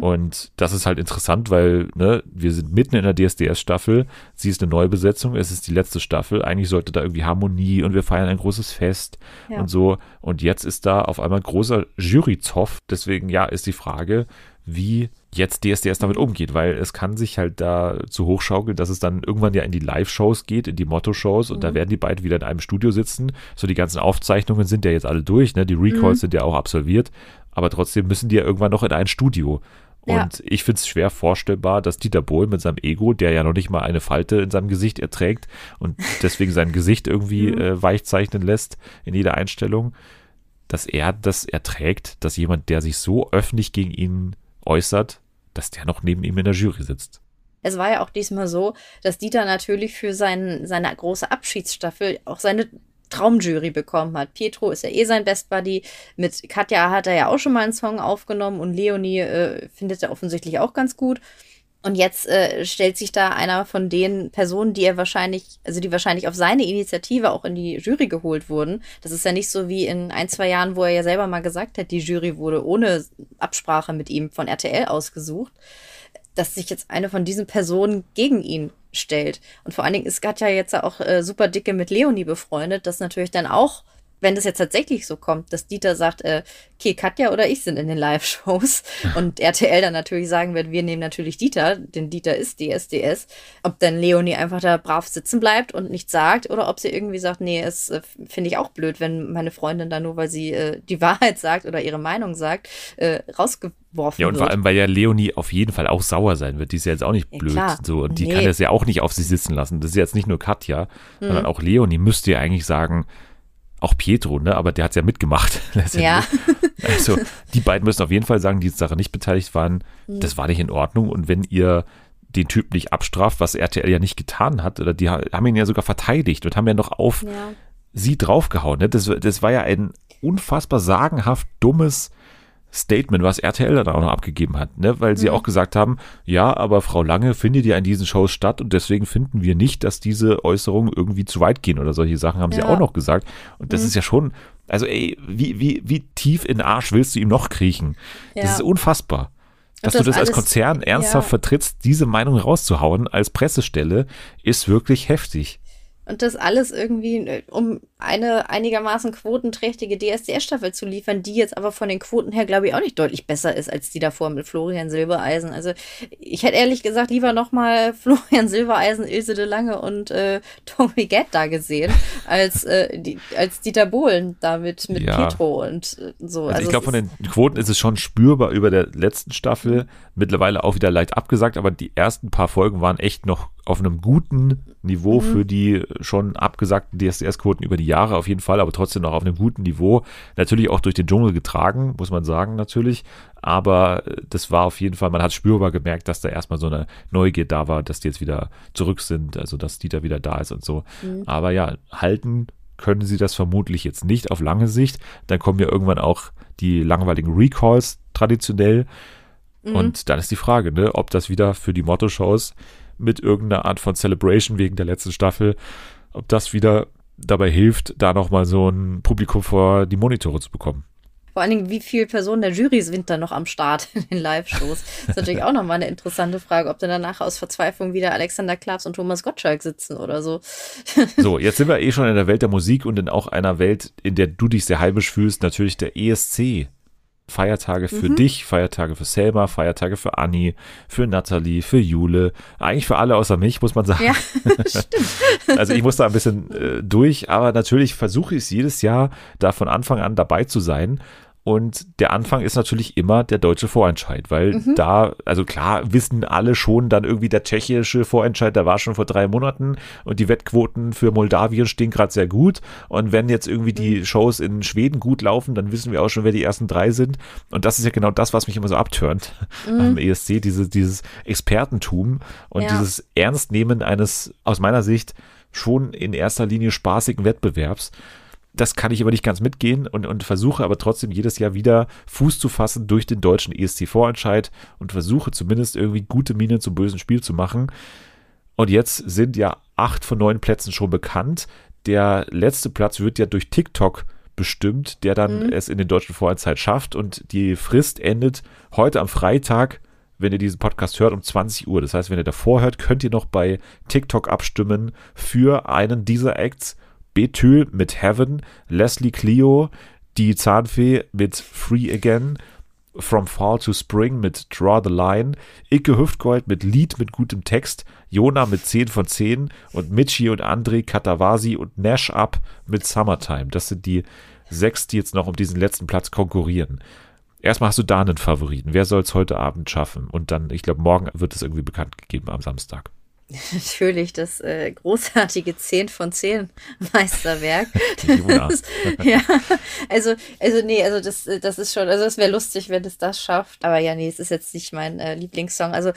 Und das ist halt interessant, weil ne, wir sind mitten in der DSDS-Staffel. Sie ist eine Neubesetzung, es ist die letzte Staffel. Eigentlich sollte da irgendwie Harmonie und wir feiern ein großes Fest Ja. und so. Und jetzt ist da auf einmal großer Juryzoff. Deswegen, ja, ist die Frage, wie jetzt DSDS damit umgeht, weil es kann sich halt da zu hochschaukeln, dass es dann irgendwann ja in die Live-Shows geht, in die Motto-Shows und da werden die beiden wieder in einem Studio sitzen. So die ganzen Aufzeichnungen sind ja jetzt alle durch, ne? Die Recalls sind ja auch absolviert, aber trotzdem müssen die ja irgendwann noch in ein Studio. Ja. Und ich finde es schwer vorstellbar, dass Dieter Bohlen mit seinem Ego, der ja noch nicht mal eine Falte in seinem Gesicht erträgt und [laughs] deswegen sein Gesicht irgendwie äh, weich zeichnen lässt in jeder Einstellung, dass er das erträgt, dass jemand, der sich so öffentlich gegen ihn äußert, dass der noch neben ihm in der Jury sitzt. Es war ja auch diesmal so, dass Dieter natürlich für sein, seine große Abschiedsstaffel auch seine Traumjury bekommen hat. Pietro ist ja eh sein Best Buddy. Mit Katja hat er ja auch schon mal einen Song aufgenommen und Leonie äh, findet er offensichtlich auch ganz gut. Und jetzt äh, stellt sich da einer von den Personen, die er wahrscheinlich, also die wahrscheinlich auf seine Initiative auch in die Jury geholt wurden. Das ist ja nicht so wie in ein, zwei Jahren, wo er ja selber mal gesagt hat, die Jury wurde ohne Absprache mit ihm von RTL ausgesucht dass sich jetzt eine von diesen Personen gegen ihn stellt. Und vor allen Dingen ist Katja jetzt auch äh, super dicke mit Leonie befreundet, dass natürlich dann auch, wenn das jetzt tatsächlich so kommt, dass Dieter sagt, äh, okay, Katja oder ich sind in den Live-Shows und RTL dann natürlich sagen wird, wir nehmen natürlich Dieter, denn Dieter ist DSDS, ob dann Leonie einfach da brav sitzen bleibt und nichts sagt oder ob sie irgendwie sagt, nee, es äh, finde ich auch blöd, wenn meine Freundin da nur, weil sie äh, die [laughs] Wahrheit sagt oder ihre Meinung sagt, äh, rausgeworfen Ja, und wird. vor allem, weil ja Leonie auf jeden Fall auch sauer sein wird. Die ist ja jetzt auch nicht Ja, blöd. klar. So, und die Nee. kann das ja auch nicht auf sich sitzen lassen. Das ist jetzt nicht nur Katja, Mhm. sondern auch Leonie müsste ja eigentlich sagen, auch Pietro, ne? Aber der hat's ja mitgemacht. [laughs] Ja. [laughs] Also, die beiden müssen auf jeden Fall sagen, die daran nicht beteiligt waren, Mhm. das war nicht in Ordnung. Und wenn ihr den Typ nicht abstraft, was RTL ja nicht getan hat, oder die ha- haben ihn ja sogar verteidigt und haben ja noch auf Ja. sie draufgehauen. Ne? Das, das war ja ein unfassbar sagenhaft dummes Statement, was RTL dann auch noch abgegeben hat, ne? weil sie auch gesagt haben, ja, aber Frau Lange findet ja in diesen Shows statt und deswegen finden wir nicht, dass diese Äußerungen irgendwie zu weit gehen oder solche Sachen haben sie Ja. auch noch gesagt. Und das ist ja schon, also ey, wie, wie, wie tief in den Arsch willst du ihm noch kriechen? Das Ja. ist unfassbar. Dass das du das als alles- Konzern ernsthaft ja. vertrittst, diese Meinung rauszuhauen als Pressestelle, ist wirklich heftig. Und das alles irgendwie, äh, um eine einigermaßen quotenträchtige DSDS-Staffel zu liefern, die jetzt aber von den Quoten her, glaube ich, auch nicht deutlich besser ist als die davor mit Florian Silbereisen. Also ich hätte ehrlich gesagt lieber nochmal [laughs] Florian Silbereisen, Ilse de Lange und äh, Tommy Gett da gesehen, als, äh, die, als Dieter Bohlen da mit, mit Ja. Pietro und äh, so. Also, ich es glaube, von den Quoten ist es schon spürbar über der letzten Staffel. Mittlerweile auch wieder leicht abgesagt, aber die ersten paar Folgen waren echt noch auf einem guten Niveau für die schon abgesagten DSDS-Quoten über die Jahre auf jeden Fall, aber trotzdem noch auf einem guten Niveau. Natürlich auch durch den Dschungel getragen, muss man sagen, natürlich. Aber äh, das war auf jeden Fall, man hat spürbar gemerkt, dass da erstmal so eine Neugier da war, dass die jetzt wieder zurück sind, also dass Dieter wieder da ist und so. Aber ja, halten können sie das vermutlich jetzt nicht auf lange Sicht. Dann kommen ja irgendwann auch die langweiligen Recalls traditionell. Und dann ist die Frage, ne, ob das wieder für die Motto-Shows mit irgendeiner Art von Celebration wegen der letzten Staffel, ob das wieder dabei hilft, da nochmal so ein Publikum vor die Monitore zu bekommen. Vor allen Dingen, wie viele Personen der Jury sind da noch am Start in den Live-Shows? Das ist natürlich auch nochmal eine interessante Frage, ob dann danach aus Verzweiflung wieder Alexander Klaps und Thomas Gottschalk sitzen oder so. [laughs] So, jetzt sind wir eh schon in der Welt der Musik und in auch einer Welt, in der du dich sehr heimisch fühlst, natürlich der ESC. Feiertage für dich, Feiertage für Selma, Feiertage für Anni, für Natalie, für Jule, eigentlich für alle außer mich, muss man sagen. [laughs] Ja, stimmt. [laughs] Also ich muss da ein bisschen äh, durch, aber natürlich versuche ich es jedes Jahr, da von Anfang an dabei zu sein. Und der Anfang ist natürlich immer der deutsche Vorentscheid, weil Mhm. da, also klar, wissen alle schon dann irgendwie der tschechische Vorentscheid, der war schon vor drei Monaten und die Wettquoten für Moldawien stehen gerade sehr gut. Und wenn jetzt irgendwie die Mhm. Shows in Schweden gut laufen, dann wissen wir auch schon, wer die ersten drei sind. Und das ist ja genau das, was mich immer so abtönt [laughs] am ESC, diese, dieses Expertentum und Mhm. Ja. dieses Ernstnehmen eines, aus meiner Sicht, schon in erster Linie spaßigen Wettbewerbs das kann ich aber nicht ganz mitgehen und, und versuche aber trotzdem jedes Jahr wieder Fuß zu fassen durch den deutschen ESC-Vorentscheid und versuche zumindest irgendwie gute Miene zum bösen Spiel zu machen. Und jetzt sind ja acht von neun Plätzen schon bekannt. Der letzte Platz wird ja durch TikTok bestimmt, der dann es in den deutschen Vorentscheid schafft und die Frist endet heute am Freitag, wenn ihr diesen Podcast hört, um 20 Uhr. Das heißt, wenn ihr davor hört, könnt ihr noch bei TikTok abstimmen für einen dieser Acts. Betül mit Heaven, Leslie Clio, die Zahnfee mit Free Again, From Fall to Spring mit Draw the Line, Icke Hüftgold mit Lied mit gutem Text, Jona mit 10 von 10 und Michi und André Katawasi und Nash Up mit Summertime. Das sind die sechs, die jetzt noch um diesen letzten Platz konkurrieren. Erstmal hast du da einen Favoriten. Wer soll es heute Abend schaffen? Und dann, ich glaube, morgen wird es irgendwie bekannt gegeben am Samstag. [laughs] Natürlich das äh, großartige 10 von 10 Meisterwerk. [laughs] Das- ja, also, also nee, also das, äh, das ist schon, also es wäre lustig, wenn es das schafft. Aber ja, nee, es ist jetzt nicht mein äh, Lieblingssong. Also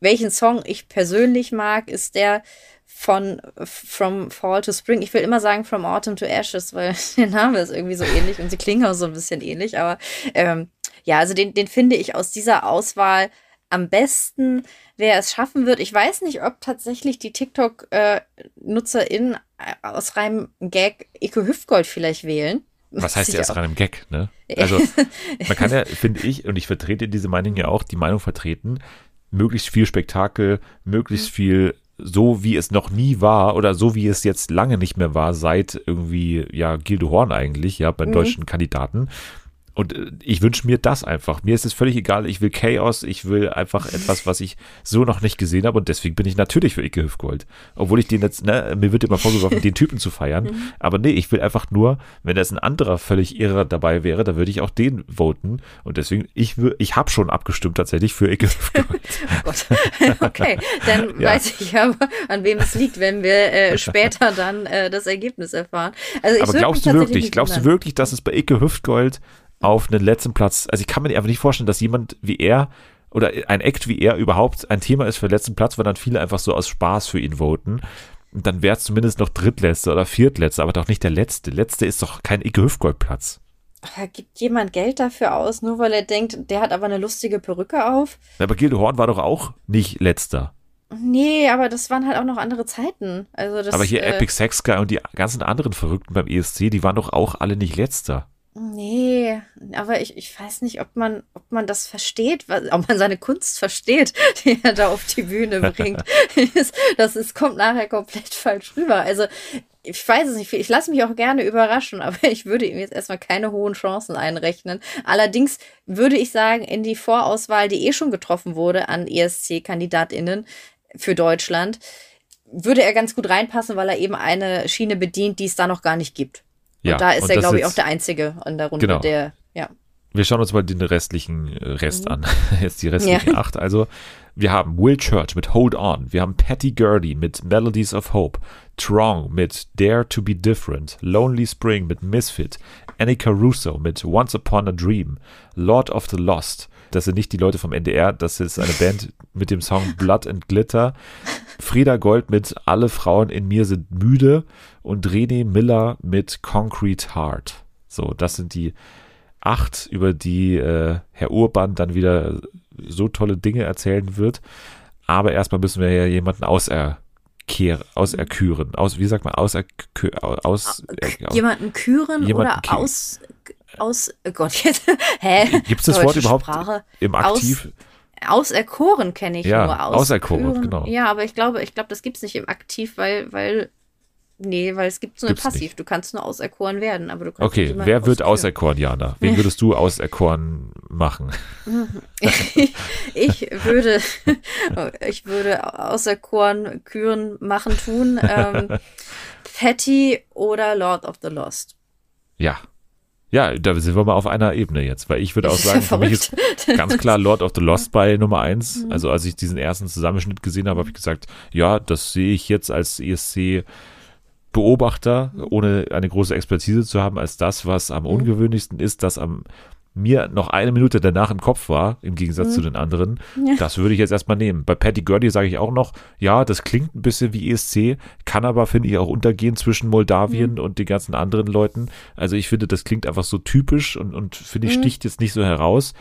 welchen Song ich persönlich mag, ist der von From Fall to Spring. Ich will immer sagen From Autumn to Ashes, weil [laughs] der Name ist irgendwie so ähnlich und sie klingen auch so ein bisschen ähnlich. Aber ähm, ja, also den, den finde ich aus dieser Auswahl am besten, wer es schaffen wird. Ich weiß nicht, ob tatsächlich die TikTok-NutzerInnen äh, aus reinem Gag Ike Hüftgold vielleicht wählen. Was heißt ich erst auch- an einem Gag, ne? Also, [laughs] man kann ja, finde ich, und ich vertrete diese Meinung ja auch, die Meinung vertreten, möglichst viel Spektakel, möglichst Mhm. viel so, wie es noch nie war oder so, wie es jetzt lange nicht mehr war, seit irgendwie, ja, Gilde Horn eigentlich, ja, Mhm. bei deutschen Kandidaten. Und äh, ich wünsche mir das einfach. Mir ist es völlig egal. Ich will Chaos. Ich will einfach etwas, was ich so noch nicht gesehen habe. Und deswegen bin ich natürlich für Icke Hüftgold. Obwohl ich den jetzt, ne, mir wird immer vorgeworfen, den Typen zu feiern. Mhm. Aber nee, ich will einfach nur, wenn da jetzt ein anderer völlig irrer dabei wäre, dann würde ich auch den voten. Und deswegen, ich, ich habe schon abgestimmt tatsächlich für Icke Hüftgold. [laughs] Oh. [laughs] Okay, dann [laughs] Ja. weiß ich aber, an wem es liegt, wenn wir äh, später dann äh, das Ergebnis erfahren. Also ich Aber glaubst du wirklich, glaubst du wirklich, dass es bei Icke Hüftgold auf einen letzten Platz, also ich kann mir einfach nicht vorstellen, dass jemand wie er oder ein Act wie er überhaupt ein Thema ist für den letzten Platz, weil dann viele einfach so aus Spaß für ihn voten. Und dann wäre es zumindest noch Drittletzter oder Viertletzter, aber doch nicht der Letzte. Letzte ist doch kein Icke Hüftgold-Platz. Aber Gibt jemand Geld dafür aus, nur weil er denkt, der hat aber eine lustige Perücke auf? Aber Gilde Horn war doch auch nicht Letzter. Nee, aber das waren halt auch noch andere Zeiten. Also das, aber hier äh, Epic Sex Guy und die ganzen anderen Verrückten beim ESC, die waren doch auch alle nicht Letzter. Nee, aber ich, ich weiß nicht, ob man, ob man das versteht, was, ob man seine Kunst versteht, [laughs] die er da auf die Bühne bringt. [laughs] Das- ist, kommt nachher komplett falsch rüber. Also, ich weiß es nicht, ich lasse mich auch gerne überraschen, [laughs] aber ich würde ihm jetzt erstmal keine hohen Chancen einrechnen. Allerdings würde ich sagen, in die Vorauswahl, die eh schon getroffen wurde an ESC-KandidatInnen für Deutschland, würde er ganz gut reinpassen, weil er eben eine Schiene bedient, die es da noch gar nicht gibt. Ja, und da ist und er, glaube ich, auch der Einzige an der Runde, Genau. der, ja. Wir schauen uns mal den restlichen äh, Rest an. [laughs] Jetzt die restlichen Ja. acht. Also, wir haben Will Church mit Hold On. Wir haben Patty Gurdy mit Melodies of Hope. Trong mit Dare to be Different. Lonely Spring mit Misfit. Annika Russo mit Once Upon a Dream. Lord of the Lost. Das sind nicht die Leute vom NDR, das ist eine Band mit dem Song Blood and Glitter. Frieda Gold mit Alle Frauen in mir sind müde und René Miller mit Concrete Heart. So, das sind die acht, über die äh, Herr Urban dann wieder so tolle Dinge erzählen wird. Aber erstmal müssen wir ja jemanden auserkehren, auserküren. Aus, wie sagt man, auserkü aus, äh, Jemanden küren Jemanden oder aus, aus, oh Gott, [laughs] jetzt, hä? Gibt es das Wort überhaupt Sprache. im Aus- Aktiv? Auserkoren kenne ich Ja, nur. auserkoren, Ausküren. genau. Ja, aber ich glaube, ich glaube, das gibt's nicht im Aktiv, weil, weil, nee, weil es gibt nur im Gibt's Passiv. nicht. Du kannst nur auserkoren werden, aber du kannst Okay, wer wird ausküren. auserkoren, Jana? Wen würdest du auserkoren machen? [laughs] ich würde, [laughs] ich würde auserkoren, küren, machen, tun. Ähm, Patty oder Lord of the Lost. Ja, Ja, da sind wir mal auf einer Ebene jetzt, weil ich würde auch [laughs] sagen, für mich ist ganz klar Lord of the Lost bei Nummer eins. Mhm. Also als ich diesen ersten Zusammenschnitt gesehen habe, habe ich gesagt, ja, das sehe ich jetzt als ESC Beobachter, ohne eine große Expertise zu haben, als das, was Mhm. am ungewöhnlichsten ist, das am mir noch eine Minute danach im Kopf war, im Gegensatz zu den anderen, Mhm. Ja. das würde ich jetzt erstmal nehmen. Bei Patty Gurdy sage ich auch noch, ja, das klingt ein bisschen wie ESC, kann aber, finde ich, auch untergehen zwischen Moldawien Mhm. und den ganzen anderen Leuten. Also ich finde, das klingt einfach so typisch und, und finde ich, Mhm. sticht jetzt nicht so heraus.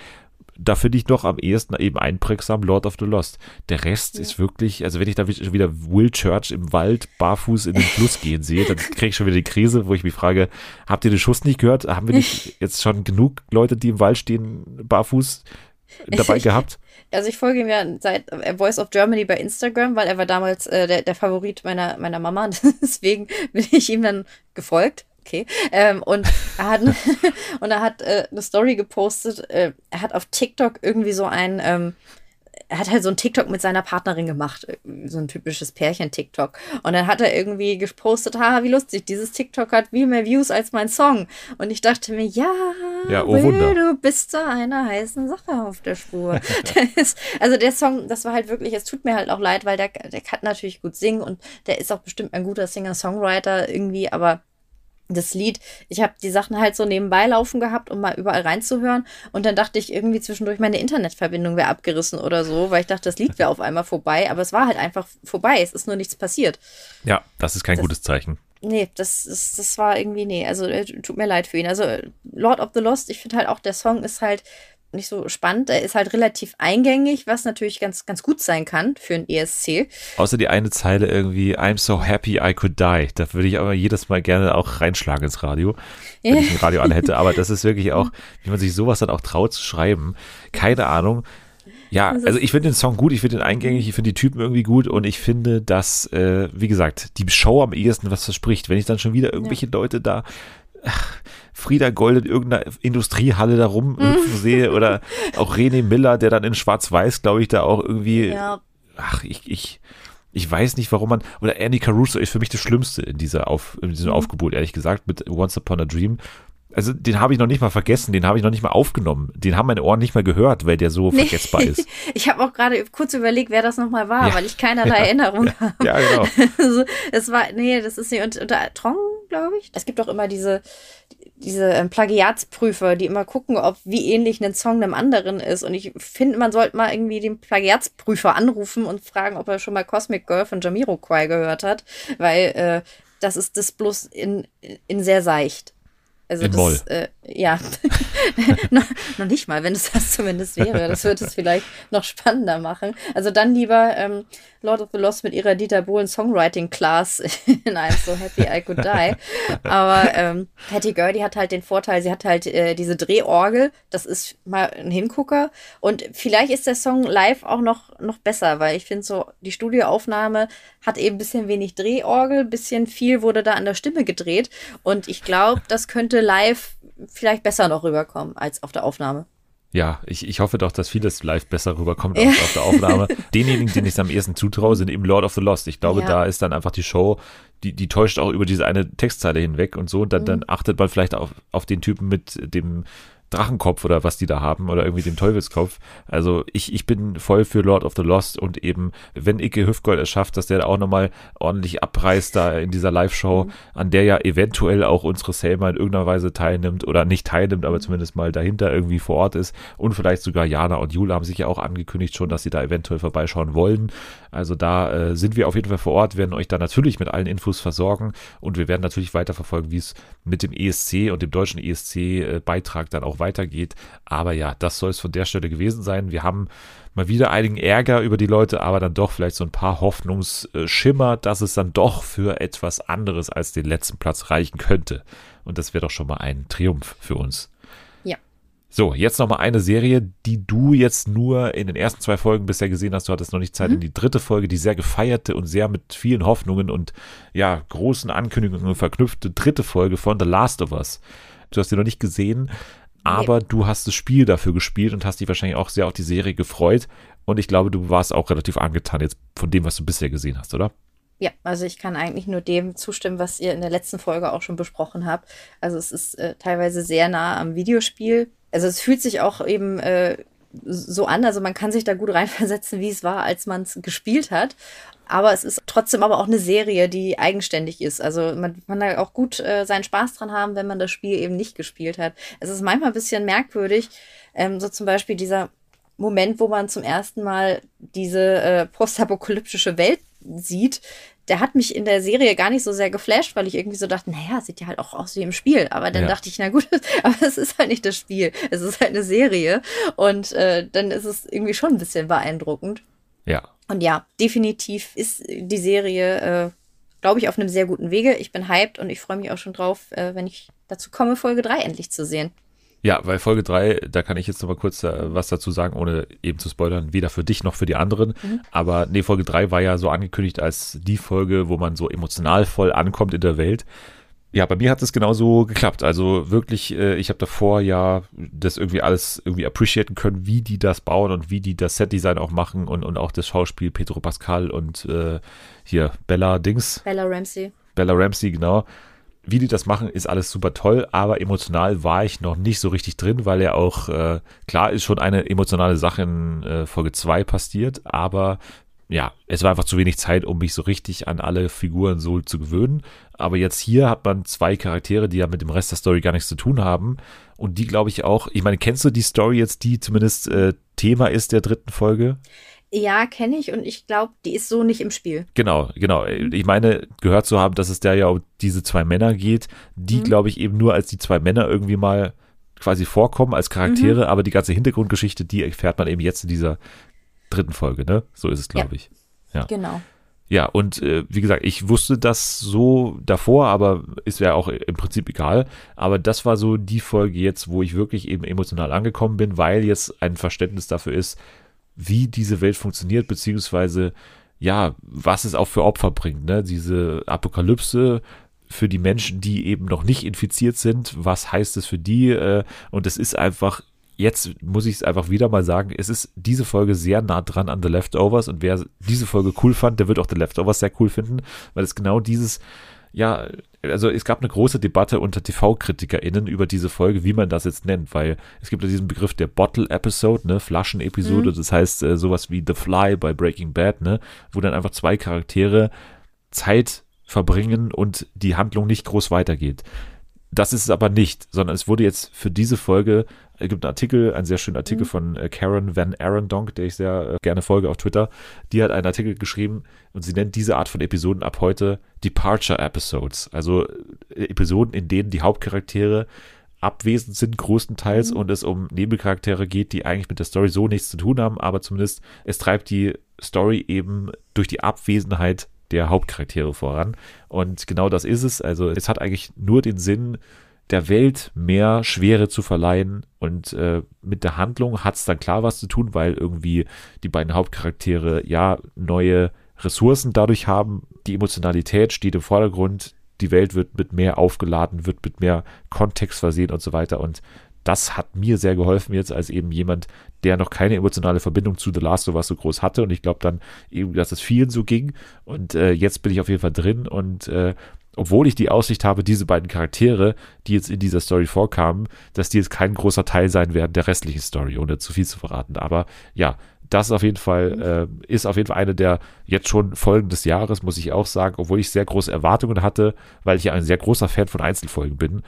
Da finde ich doch am ehesten eben einprägsam Lord of the Lost. Der Rest ist wirklich, also wenn ich da schon wieder Will Church im Wald barfuß in den Fluss [laughs] gehen sehe, dann kriege ich schon wieder die Krise, wo ich mich frage, habt ihr den Schuss nicht gehört? Haben wir nicht [laughs] jetzt schon genug Leute, die im Wald stehen, barfuß dabei Ich- [laughs] gehabt? Also ich folge ihm ja seit äh, Voice of Germany bei Instagram, weil er war damals äh, der, der Favorit meiner, meiner Mama. Deswegen bin ich ihm dann gefolgt. Okay. Ähm, und er hat, [laughs] [laughs] und er hat äh, eine Story gepostet. Äh, er hat auf TikTok irgendwie so ein, ähm, er hat halt so ein TikTok mit seiner Partnerin gemacht. äh, So ein typisches Pärchen-TikTok. Und dann hat er irgendwie gepostet, haha, wie lustig, dieses TikTok hat viel mehr Views als mein Song. Und ich dachte mir, ja, Ja, oh Will, du bist da einer heißen Sache auf der Spur. [laughs] Ist, also der Song, das war halt wirklich, es tut mir halt auch leid, weil der, der kann natürlich gut singen und der ist auch bestimmt ein guter Singer-Songwriter irgendwie, aber das Lied, ich habe die Sachen halt so nebenbei laufen gehabt, um mal überall reinzuhören. Und dann dachte ich irgendwie zwischendurch, meine Internetverbindung wäre abgerissen oder so, weil ich dachte, das Lied wäre auf einmal vorbei. Aber es war halt einfach vorbei. Es ist nur nichts passiert. Ja, das ist kein Das- gutes Zeichen. Nee, das, das, das war irgendwie, nee. Also äh, tut mir leid für ihn. Also äh, Lord of the Lost, ich finde halt auch, der Song ist halt nicht so spannend. Er ist halt relativ eingängig, was natürlich ganz, ganz gut sein kann für ein ESC. Außer die eine Zeile irgendwie, I'm so happy I could die. Da würde ich aber jedes Mal gerne auch reinschlagen ins Radio, wenn ich ein Radio an hätte. Aber das ist wirklich auch, [laughs] wie man sich sowas dann auch traut zu schreiben. Keine Ahnung. Ja, also ich finde den Song gut, ich finde den eingängig, ich finde die Typen irgendwie gut und ich finde, dass, äh, wie gesagt, die Show am ehesten was verspricht. Wenn ich dann schon wieder irgendwelche Leute da, Frieda Gold in irgendeiner Industriehalle da rumhüpfen sehe oder auch René Miller, der dann in Schwarz-Weiß, glaube ich, da auch irgendwie Ja, ach, ich, ich, ich weiß nicht, warum man, oder Annie Caruso ist für mich das Schlimmste in dieser Auf, in diesem Aufgebot, ehrlich gesagt, mit Once Upon a Dream. Also den habe ich noch nicht mal vergessen, den habe ich noch nicht mal aufgenommen. Den haben meine Ohren nicht mal gehört, weil der so vergessbar ist. [laughs] Ich habe auch gerade kurz überlegt, wer das nochmal war, Ja. weil ich keinerlei [laughs] Erinnerung habe. Ja, genau. [laughs] Also, es war, nee, das ist nicht unter, unter Trong, glaube ich. Es gibt auch immer diese, diese ähm, Plagiatsprüfer, die immer gucken, ob wie ähnlich ein Song einem anderen ist. Und ich finde, man sollte mal irgendwie den Plagiatsprüfer anrufen und fragen, ob er schon mal Cosmic Girl von Jamiroquai gehört hat, weil äh, das ist das bloß in, in sehr seicht. Also In das, Moll. Äh, ja, [laughs] noch, noch nicht mal, wenn es das zumindest wäre. Das würde es vielleicht noch spannender machen. Also dann lieber ähm, Lord of the Lost mit ihrer Dieter Bohlen Songwriting Class [laughs] in einem So Happy I Could Die. Aber ähm, Patty Gurdy hat halt den Vorteil, sie hat halt äh, diese Drehorgel. Das ist mal ein Hingucker. Und vielleicht ist der Song live auch noch, noch besser, weil ich finde so, die Studioaufnahme hat eben ein bisschen wenig Drehorgel, bisschen viel wurde da an der Stimme gedreht. Und ich glaube, das könnte live vielleicht besser noch rüberkommen als auf der Aufnahme. Ja, ich, ich hoffe doch, dass vieles live besser rüberkommt als auf der Aufnahme. [laughs] Denjenigen, denen ich es am ehesten zutraue, sind eben Lord of the Lost. Ich glaube, Ja. da ist dann einfach die Show, die, die täuscht auch über diese eine Textzeile hinweg und so. Und dann, dann achtet man vielleicht auf, auf den Typen mit dem Drachenkopf oder was die da haben oder irgendwie dem Teufelskopf. Also ich, ich bin voll für Lord of the Lost und eben, wenn Icke Hüftgold es schafft, dass der da auch nochmal ordentlich abreißt da in dieser Live-Show, an der ja eventuell auch unsere Selma in irgendeiner Weise teilnimmt oder nicht teilnimmt, aber zumindest mal dahinter irgendwie vor Ort ist und vielleicht sogar Jana und Jule haben sich ja auch angekündigt schon, dass sie da eventuell vorbeischauen wollen. Also da äh, sind wir auf jeden Fall vor Ort, werden euch da natürlich mit allen Infos versorgen und wir werden natürlich weiterverfolgen, wie es mit dem ESC und dem deutschen ESC-Beitrag dann auch weitergeht. Aber ja, das soll es von der Stelle gewesen sein. Wir haben mal wieder einigen Ärger über die Leute, aber dann doch vielleicht so ein paar Hoffnungsschimmer, dass es dann doch für etwas anderes als den letzten Platz reichen könnte. Und das wäre doch schon mal ein Triumph für uns. So, jetzt noch mal eine Serie, die du jetzt nur in den ersten zwei Folgen bisher gesehen hast. Du hattest noch nicht Zeit in die dritte Folge, die sehr gefeierte und sehr mit vielen Hoffnungen und ja, großen Ankündigungen verknüpfte dritte Folge von The Last of Us. Du hast sie noch nicht gesehen, aber du hast das Spiel dafür gespielt und hast dich wahrscheinlich auch sehr auf die Serie gefreut. Und ich glaube, du warst auch relativ angetan jetzt von dem, was du bisher gesehen hast, oder? Ja, also ich kann eigentlich nur dem zustimmen, was ihr in der letzten Folge auch schon besprochen habt. Also es ist äh, teilweise sehr nah am Videospiel. Also es fühlt sich auch eben äh, so an, also man kann sich da gut [laughs] reinversetzen, wie es war, als man es gespielt hat. Aber es ist trotzdem aber auch eine Serie, die eigenständig ist. Also man kann da auch gut äh, seinen Spaß dran haben, wenn man das Spiel eben nicht gespielt hat. Es ist manchmal ein bisschen merkwürdig, ähm, so zum Beispiel dieser Moment, wo man zum ersten Mal diese äh, postapokalyptische Welt sieht, der hat mich in der Serie gar nicht so sehr geflasht, weil ich irgendwie so dachte, naja, sieht ja halt auch aus wie im Spiel. Aber dann Ja. dachte ich, na gut, [laughs] aber es ist halt nicht das Spiel. Es ist halt eine Serie. Und äh, dann ist es irgendwie schon ein bisschen beeindruckend. Ja. Und ja, definitiv ist die Serie, äh, glaube ich, auf einem sehr guten Wege. Ich bin hyped und ich freue mich auch schon drauf, äh, wenn ich dazu komme, Folge 3 endlich zu sehen. Ja, weil Folge 3, da kann ich jetzt noch mal kurz äh, was dazu sagen, ohne eben zu spoilern, weder für dich noch für die anderen. Aber nee, Folge 3 war ja so angekündigt als die Folge, wo man so emotional voll ankommt in der Welt. Ja, bei mir hat es genauso geklappt. Also wirklich, äh, ich habe davor ja das irgendwie alles irgendwie appreciaten können, wie die das bauen und wie die das Setdesign auch machen und, und auch das Schauspiel Pedro Pascal und äh, hier Bella Dings. Bella Ramsey. Bella Ramsey, genau. Wie die das machen, ist alles super toll, aber emotional war ich noch nicht so richtig drin, weil ja auch, äh, klar ist schon eine emotionale Sache in äh, Folge 2 passiert, aber ja, es war einfach zu wenig Zeit, um mich so richtig an alle Figuren so zu gewöhnen. Aber jetzt hier hat man zwei Charaktere, die ja mit dem Rest der Story gar nichts zu tun haben. Und die glaube ich auch, ich meine, kennst du die Story jetzt, die zumindest äh, Thema ist der dritten Folge? Ja, kenne ich und ich glaube, die ist so nicht im Spiel. Genau, genau. Ich meine, gehört zu haben, dass es da ja um diese zwei Männer geht, die, glaube ich, eben nur als die zwei Männer irgendwie mal quasi vorkommen als Charaktere, aber die ganze Hintergrundgeschichte, die erfährt man eben jetzt in dieser dritten Folge, ne? So ist es, glaube ich. Ja. Genau. Ja, und äh, wie gesagt, ich wusste das so davor, aber ist ja auch im Prinzip egal. Aber das war so die Folge jetzt, wo ich wirklich eben emotional angekommen bin, weil jetzt ein Verständnis dafür ist, wie diese Welt funktioniert, beziehungsweise ja, was es auch für Opfer bringt, ne? Diese Apokalypse für die Menschen, die eben noch nicht infiziert sind, was heißt es für die? Äh, und es ist einfach, jetzt muss ich es einfach wieder mal sagen, es ist diese Folge sehr nah dran an The Leftovers und wer diese Folge cool fand, der wird auch The Leftovers sehr cool finden, weil es genau dieses, ja, also es gab eine große Debatte unter TV-KritikerInnen über diese Folge, wie man das jetzt nennt, weil es gibt ja diesen Begriff der Bottle-Episode, ne, Flaschen-Episode, das heißt äh, sowas wie The Fly bei Breaking Bad, ne, wo dann einfach zwei Charaktere Zeit verbringen und die Handlung nicht groß weitergeht. Das ist es aber nicht, sondern es wurde jetzt für diese Folge, es gibt einen Artikel, einen sehr schönen Artikel von äh, Karen Van Arendonk, der ich sehr äh, gerne folge auf Twitter. Die hat einen Artikel geschrieben und sie nennt diese Art von Episoden ab heute Departure Episodes. Also äh, Episoden, in denen die Hauptcharaktere abwesend sind größtenteils und es um Nebencharaktere geht, die eigentlich mit der Story so nichts zu tun haben, aber zumindest es treibt die Story eben durch die Abwesenheit der Hauptcharaktere voran. Und genau das ist es. Also es hat eigentlich nur den Sinn, der Welt mehr Schwere zu verleihen. Und äh, mit der Handlung hat es dann klar was zu tun, weil irgendwie die beiden Hauptcharaktere ja neue Ressourcen dadurch haben. Die Emotionalität steht im Vordergrund. Die Welt wird mit mehr aufgeladen, wird mit mehr Kontext versehen und so weiter. Und das hat mir sehr geholfen jetzt als eben jemand, der noch keine emotionale Verbindung zu The Last of Us so groß hatte. Und ich glaube dann eben, dass es vielen so ging. Und äh, jetzt bin ich auf jeden Fall drin. Und äh, obwohl ich die Aussicht habe, diese beiden Charaktere, die jetzt in dieser Story vorkamen, dass die jetzt kein großer Teil sein werden der restlichen Story, ohne zu viel zu verraten. Aber ja, das ist auf jeden Fall, äh, ist auf jeden Fall eine der jetzt schon Folgen des Jahres, muss ich auch sagen, obwohl ich sehr große Erwartungen hatte, weil ich ja ein sehr großer Fan von Einzelfolgen bin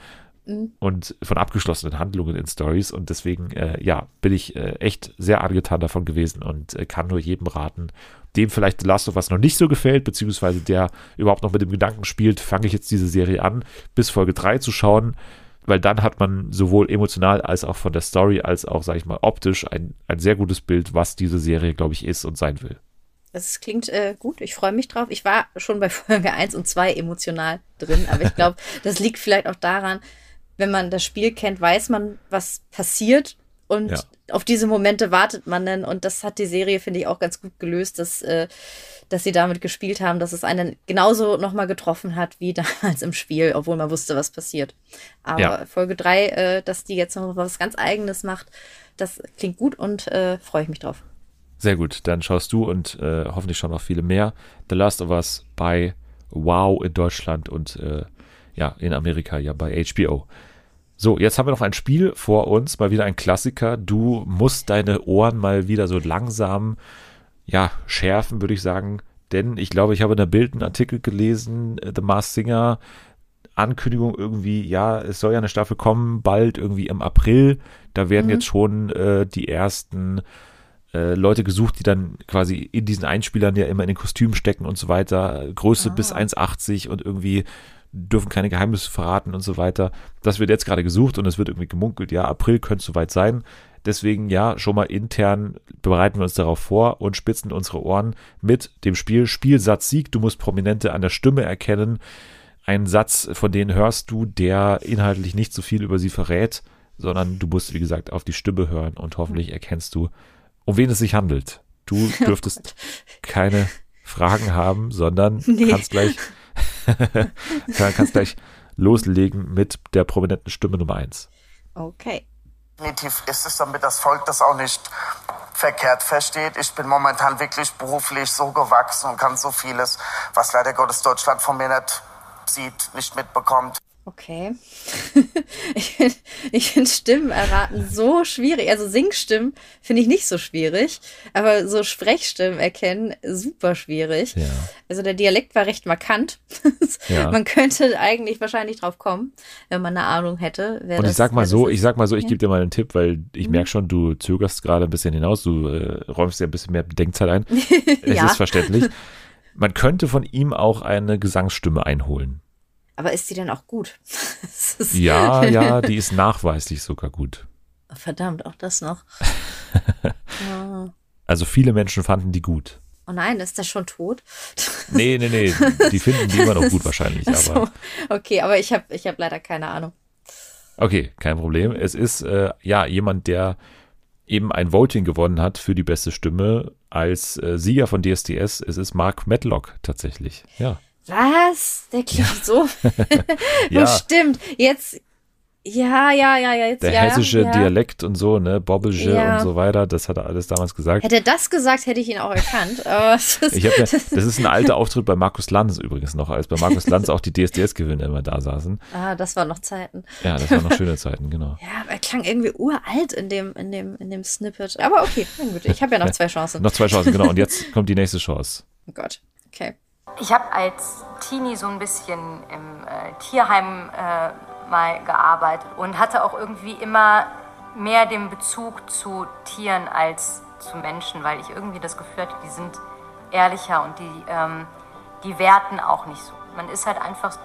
und von abgeschlossenen Handlungen in Stories und deswegen, äh, ja, bin ich äh, echt sehr angetan davon gewesen und äh, kann nur jedem raten, dem vielleicht The Last of Us noch nicht so gefällt, beziehungsweise der überhaupt noch mit dem Gedanken spielt, fange ich jetzt diese Serie an, bis Folge 3 zu schauen, weil dann hat man sowohl emotional als auch von der Story, als auch, sag ich mal, optisch ein, ein sehr gutes Bild, was diese Serie, glaube ich, ist und sein will. Das klingt äh, gut, ich freue mich drauf. Ich war schon bei [laughs] Folge 1 und 2 emotional drin, aber ich glaube, das liegt vielleicht auch daran, wenn man das Spiel kennt, weiß man, was passiert und Ja. auf diese Momente wartet man dann und das hat die Serie, finde ich, auch ganz gut gelöst, dass, äh, dass sie damit gespielt haben, dass es einen genauso nochmal getroffen hat wie [laughs] damals im Spiel, obwohl man wusste, was passiert. Aber Ja. Folge 3, äh, dass die jetzt noch was ganz Eigenes macht, das klingt gut und äh, freue ich mich drauf. Sehr gut, dann schaust du und äh, hoffentlich schon noch viele mehr. The Last of Us bei Wow in Deutschland und äh, ja, in Amerika ja bei HBO. So, jetzt haben wir noch ein Spiel vor uns, mal wieder ein Klassiker. Du musst deine Ohren mal wieder so langsam, ja, schärfen, würde ich sagen. Denn ich glaube, ich habe in der Bild einen Artikel gelesen, äh, The Mars Singer, Ankündigung irgendwie, ja, es soll ja eine Staffel kommen, bald irgendwie im April. Da werden jetzt schon äh, die ersten äh, Leute gesucht, die dann quasi in diesen Einspielern ja immer in den Kostümen stecken und so weiter. Größe bis 1,80 und irgendwie dürfen keine Geheimnisse verraten und so weiter. Das wird jetzt gerade gesucht und es wird irgendwie gemunkelt, ja, April könnte soweit sein. Deswegen ja, schon mal intern bereiten wir uns darauf vor und spitzen unsere Ohren mit dem Spiel Spielsatz Sieg. Du musst Prominente an der Stimme erkennen. Einen Satz, von denen hörst du, der inhaltlich nicht so viel über sie verrät, sondern du musst, wie gesagt, auf die Stimme hören und hoffentlich erkennst du, um wen es sich handelt. Du [laughs] dürftest keine Fragen haben, sondern Nee. kannst gleich [laughs] kannst gleich loslegen mit der prominenten Stimme Nummer eins. Okay. Definitiv ist es, damit das Volk das auch nicht verkehrt versteht. Ich bin momentan wirklich beruflich so gewachsen und kann so vieles, was leider Gottes Deutschland von mir nicht sieht, nicht mitbekommt. Okay. [laughs] ich finde find Stimmen erraten so schwierig. Also Singstimmen finde ich nicht so schwierig, aber so Sprechstimmen erkennen super schwierig. Ja. Also der Dialekt war recht markant. [laughs] Ja. Man könnte eigentlich wahrscheinlich drauf kommen, wenn man eine Ahnung hätte. Und ich sag mal so, ich sag mal so, ich Ja. gebe dir mal einen Tipp, weil ich Mhm. merke schon, du zögerst gerade ein bisschen hinaus, du äh, räumst dir ein bisschen mehr Bedenkzeit ein. [laughs] Es ist verständlich. Man könnte von ihm auch eine Gesangsstimme einholen. Aber ist die denn auch gut? [laughs] Das Ja, [laughs] ja, die ist nachweislich sogar gut. Verdammt, auch das noch. oh. [laughs] Also viele Menschen fanden die gut. oh nein, ist der schon tot? Nee, nee, nee, die finden die immer noch gut wahrscheinlich. Ach so. Aber Okay, aber ich habe ich hab leider keine Ahnung. okay, kein Problem. Es ist äh, ja jemand, der eben ein Voting gewonnen hat für die beste Stimme als äh, Sieger von DSDS. Es ist Mark Medlock tatsächlich. Ja. Was? Der klingt so. [laughs] [laughs] Ja. Stimmt. Jetzt. Ja, ja, ja, ja. Jetzt, Der ja, hessische ja. Dialekt und so, ne, Bobbelge Ja. und so weiter, das hat er alles damals gesagt. Hätte er das gesagt, hätte ich ihn auch erkannt. [laughs] Aber ist, Ich hab, das ist ein alter Auftritt bei Markus Lanz übrigens noch, als bei Markus Lanz auch die DSDS-Gewinner immer da saßen. ah, das waren noch Zeiten. Ja, das waren noch schöne Zeiten, genau. Ja, aber er klang irgendwie uralt in dem, in dem, in dem Snippet. Aber okay, na gut. Ich habe ja noch zwei Chancen. Noch zwei Chancen, genau. Und jetzt kommt die nächste Chance. Oh Gott. Okay. Ich habe als Teenie so ein bisschen im äh, Tierheim äh, mal gearbeitet und hatte auch irgendwie immer mehr den Bezug zu Tieren als zu Menschen, weil ich irgendwie das Gefühl hatte, die sind ehrlicher und die, ähm, die werten auch nicht so. Man ist halt einfach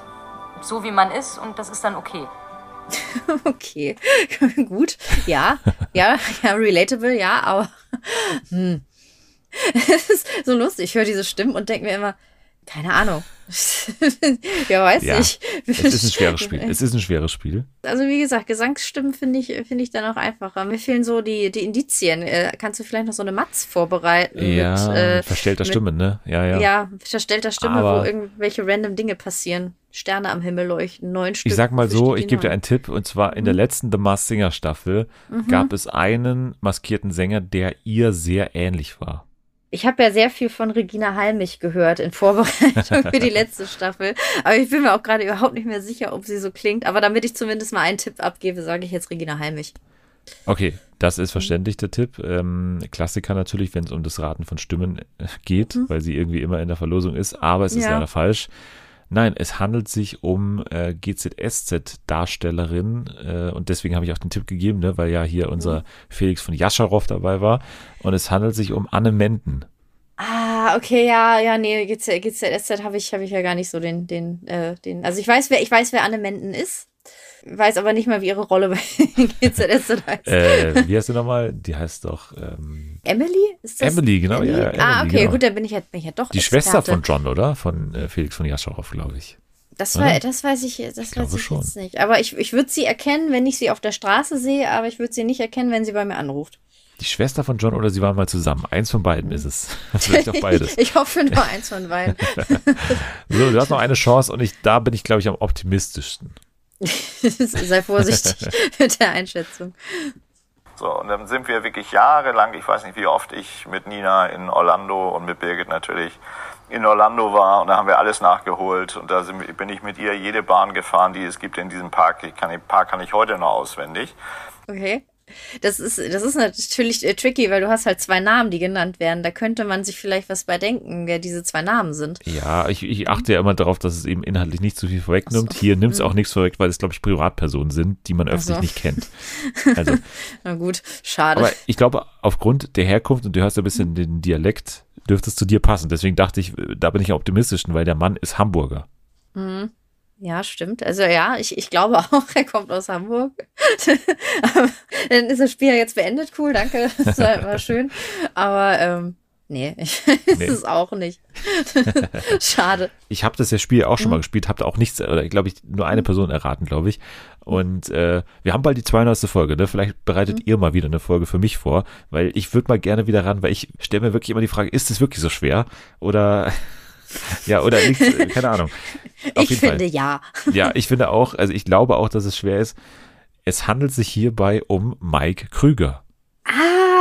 so, wie man ist und das ist dann okay. [laughs] Okay. [laughs] Gut. Ja. Ja. Ja, relatable, ja, aber. Hm. [laughs] Es ist so lustig. Ich höre diese Stimmen und denke mir immer, keine Ahnung. [laughs] ja, weiß Ja, ich. Es ist ein schweres Spiel. Es ist ein schweres Spiel. Also wie gesagt, Gesangsstimmen finde ich, finde ich dann auch einfacher. Mir fehlen so die, die Indizien. Äh, kannst du vielleicht noch so eine Matz vorbereiten? Ja, mit, äh, verstellter mit- Stimme, ne? Ja, ja. Ja, verstellter Stimme, Aber- wo irgendwelche random Dinge passieren. Sterne am Himmel leuchten, neun Stück. Ich sag mal so, ich gebe dir ein. einen Tipp, und zwar in der Mhm. letzten The Masked Singer Staffel gab es einen maskierten Sänger, der ihr sehr ähnlich war. Ich habe ja sehr viel von Regina Halmich gehört in Vorbereitung für die [laughs] letzte Staffel. Aber ich bin mir auch gerade überhaupt nicht mehr sicher, ob sie so klingt. Aber damit ich zumindest mal einen Tipp abgebe, sage ich jetzt Regina Halmich. Okay, das ist verständlich, der Tipp. Ähm, Klassiker natürlich, wenn es um das Raten von Stimmen äh, geht, weil sie irgendwie immer in der Verlosung ist, aber es ist Ja. leider falsch. Nein, es handelt sich um äh, GZSZ-Darstellerin äh, und deswegen habe ich auch den Tipp gegeben, ne, weil ja hier unser Felix von Jascharow dabei war und es handelt sich um Anne Menden. Ah, okay, ja, ja, nee, GZ, GZSZ habe ich, habe ich ja gar nicht so den, den, äh, den. Also ich weiß, wer, ich weiß, wer Anne Menden ist. Weiß aber nicht mal, wie ihre Rolle [laughs] bei GZSZ heißt. Äh, wie heißt sie nochmal? Die heißt doch ähm, Emily? Ist das Emily, genau, ja, ja, ah, Emily, okay, genau. gut, dann bin ich ja, bin ich ja doch die Experte. Schwester von John, oder? Von äh, Felix von Jascharow, glaube ich. Das, war, das weiß ich, das weiß glaube ich schon. jetzt nicht. Aber ich, ich würde sie erkennen, wenn ich sie auf der Straße sehe, aber ich würde sie nicht erkennen, wenn sie bei mir anruft. Die Schwester von John oder sie waren mal zusammen. Eins von beiden ist es. [laughs] Vielleicht auch beides. [laughs] ich hoffe nur eins von beiden. So, du hast noch eine Chance und ich, da bin ich, glaube ich, am optimistischsten. [laughs] Sei vorsichtig [laughs] mit der Einschätzung. So, und dann sind wir wirklich jahrelang, ich weiß nicht wie oft ich mit Nina in Orlando und mit Birgit natürlich in Orlando war und da haben wir alles nachgeholt und da sind, wir- bin ich mit ihr jede Bahn gefahren, die es gibt in diesem Park. Ich kann, den Park kann ich heute noch auswendig. Okay. Das ist, das ist natürlich äh, tricky, weil du hast halt zwei Namen, die genannt werden. Da könnte man sich vielleicht was bei denken, wer diese zwei Namen sind. Ja, ich, ich achte ja immer darauf, dass es eben inhaltlich nicht zu viel vorwegnimmt. Hier nimmt es auch nichts vorweg, weil es, glaube ich, Privatpersonen sind, die man öffentlich so. nicht kennt. [laughs] Also, Na gut, schade. aber ich glaube, aufgrund der Herkunft, und du hörst ja ein bisschen den Dialekt, dürfte es zu dir passen. Deswegen dachte ich, da bin ich am optimistischsten, weil der Mann ist Hamburger. Ja, stimmt. Also ja, ich, ich glaube [laughs] auch, er kommt aus Hamburg. [laughs] Dann ist das Spiel ja jetzt beendet. Cool, danke. Das war, war [laughs] schön. Aber ähm, nee, ich Nee. es auch nicht. Schade. Ich habe das ja Spiel auch Mhm. schon mal gespielt, habe auch nichts, oder glaube ich, nur eine Person erraten, glaube ich. Und äh, wir haben bald die 200. Folge, ne? Vielleicht bereitet Mhm. ihr mal wieder eine Folge für mich vor, weil ich würde mal gerne wieder ran, weil ich stelle mir wirklich immer die Frage, ist es wirklich so schwer? Oder ja, oder liegt, [laughs] keine Ahnung. Auf ich finde Fall. ja. Ja, ich finde auch, also ich glaube auch, dass es schwer ist. Es handelt sich hierbei um Mike Krüger.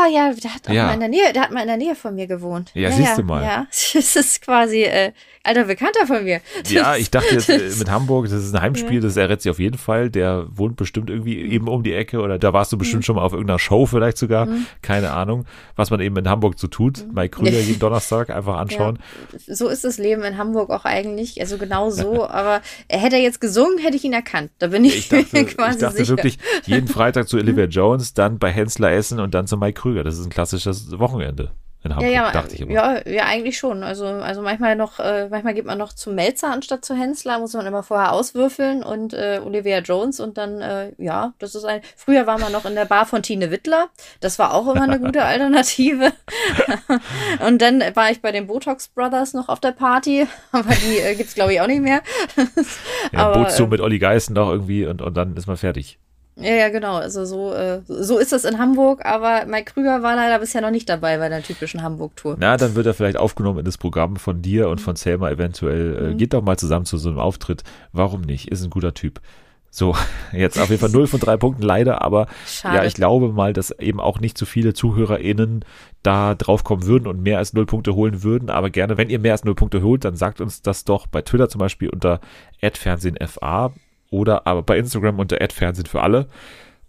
Ah, ja, der hat auch Ja. mal in der Nähe, der hat mal in der Nähe von mir gewohnt. Ja, siehst du mal. Ja, [laughs] das ist quasi äh, alter Bekannter von mir. Ja, ich dachte jetzt [laughs] äh, mit Hamburg, das ist ein Heimspiel, Ja. das errät sie auf jeden Fall. Der wohnt bestimmt irgendwie eben um die Ecke oder da warst du bestimmt schon mal auf irgendeiner Show vielleicht sogar. Keine Ahnung, was man eben in Hamburg so tut. Mike Krüger jeden [laughs] Donnerstag einfach anschauen. so ist das Leben in Hamburg auch eigentlich. Also genau so. aber hätte er jetzt gesungen, hätte ich ihn erkannt. Da bin ich, Ich dachte, mir ich quasi dachte sicher. wirklich jeden Freitag zu Olivia Jones, dann bei Hensler essen und dann zu Mike Krüger. Das ist ein klassisches Wochenende in Hamburg, Ja, ja, dachte ich immer. ja, ja, eigentlich schon. Also, also manchmal noch, äh, manchmal geht man noch zu Melzer anstatt zu Hensler, muss man immer vorher auswürfeln und äh, Olivia Jones und dann, äh, ja, das ist ein. Früher war man noch in der Bar von Tine Wittler. Das war auch immer eine gute Alternative. [laughs] und dann war ich bei den Botox Brothers noch auf der Party, [laughs] aber die äh, gibt's glaube ich auch nicht mehr. [laughs] Ja, aber, Bootstour äh, mit Olli Geißen noch irgendwie und, und dann ist man fertig. Ja, ja, genau. Also so, äh, so ist es in Hamburg, aber Mike Krüger war leider bisher noch nicht dabei bei der typischen Hamburg-Tour. Na, dann wird er vielleicht aufgenommen in das Programm von dir und von Selma eventuell. Äh, geht doch mal zusammen zu so einem Auftritt. Warum nicht? Ist ein guter Typ. So, [laughs] jetzt auf jeden Fall 0 von 3 Punkten leider, aber Schade. ja, ich glaube mal, dass eben auch nicht so viele ZuhörerInnen da draufkommen würden und mehr als 0 Punkte holen würden. Aber gerne, wenn ihr mehr als 0 Punkte holt, dann sagt uns das doch bei Twitter zum Beispiel unter @fernsehenfa oder aber bei Instagram unter @fernsehen für alle.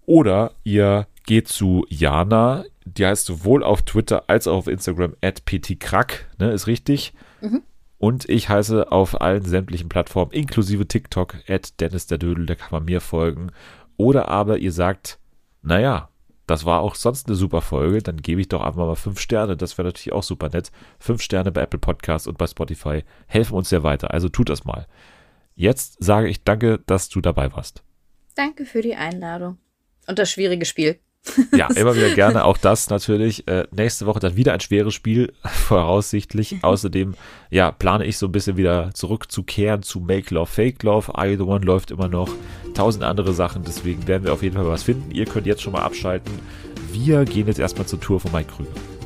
Oder ihr geht zu Jana, die heißt sowohl auf Twitter als auch auf Instagram @ptkrack, ne, ist richtig. Und ich heiße auf allen sämtlichen Plattformen, inklusive TikTok, Dennis der Dödel, da kann man mir folgen. Oder aber ihr sagt, naja, das war auch sonst eine super Folge, dann gebe ich doch einfach mal fünf Sterne, das wäre natürlich auch super nett. Fünf Sterne bei Apple Podcasts und bei Spotify helfen uns sehr weiter, also tut das mal. Jetzt sage ich danke, dass du dabei warst. Danke für die Einladung. Und das schwierige Spiel. Ja, immer wieder gerne. Auch das natürlich. Äh, nächste Woche dann wieder ein schweres Spiel, [laughs] voraussichtlich. [laughs] Außerdem, ja, plane ich so ein bisschen wieder zurückzukehren zu Make Love, Fake Love. I The One läuft immer noch. Tausend andere Sachen. Deswegen werden wir auf jeden Fall was finden. Ihr könnt jetzt schon mal abschalten. Wir gehen jetzt erstmal zur Tour von Mike Krüger.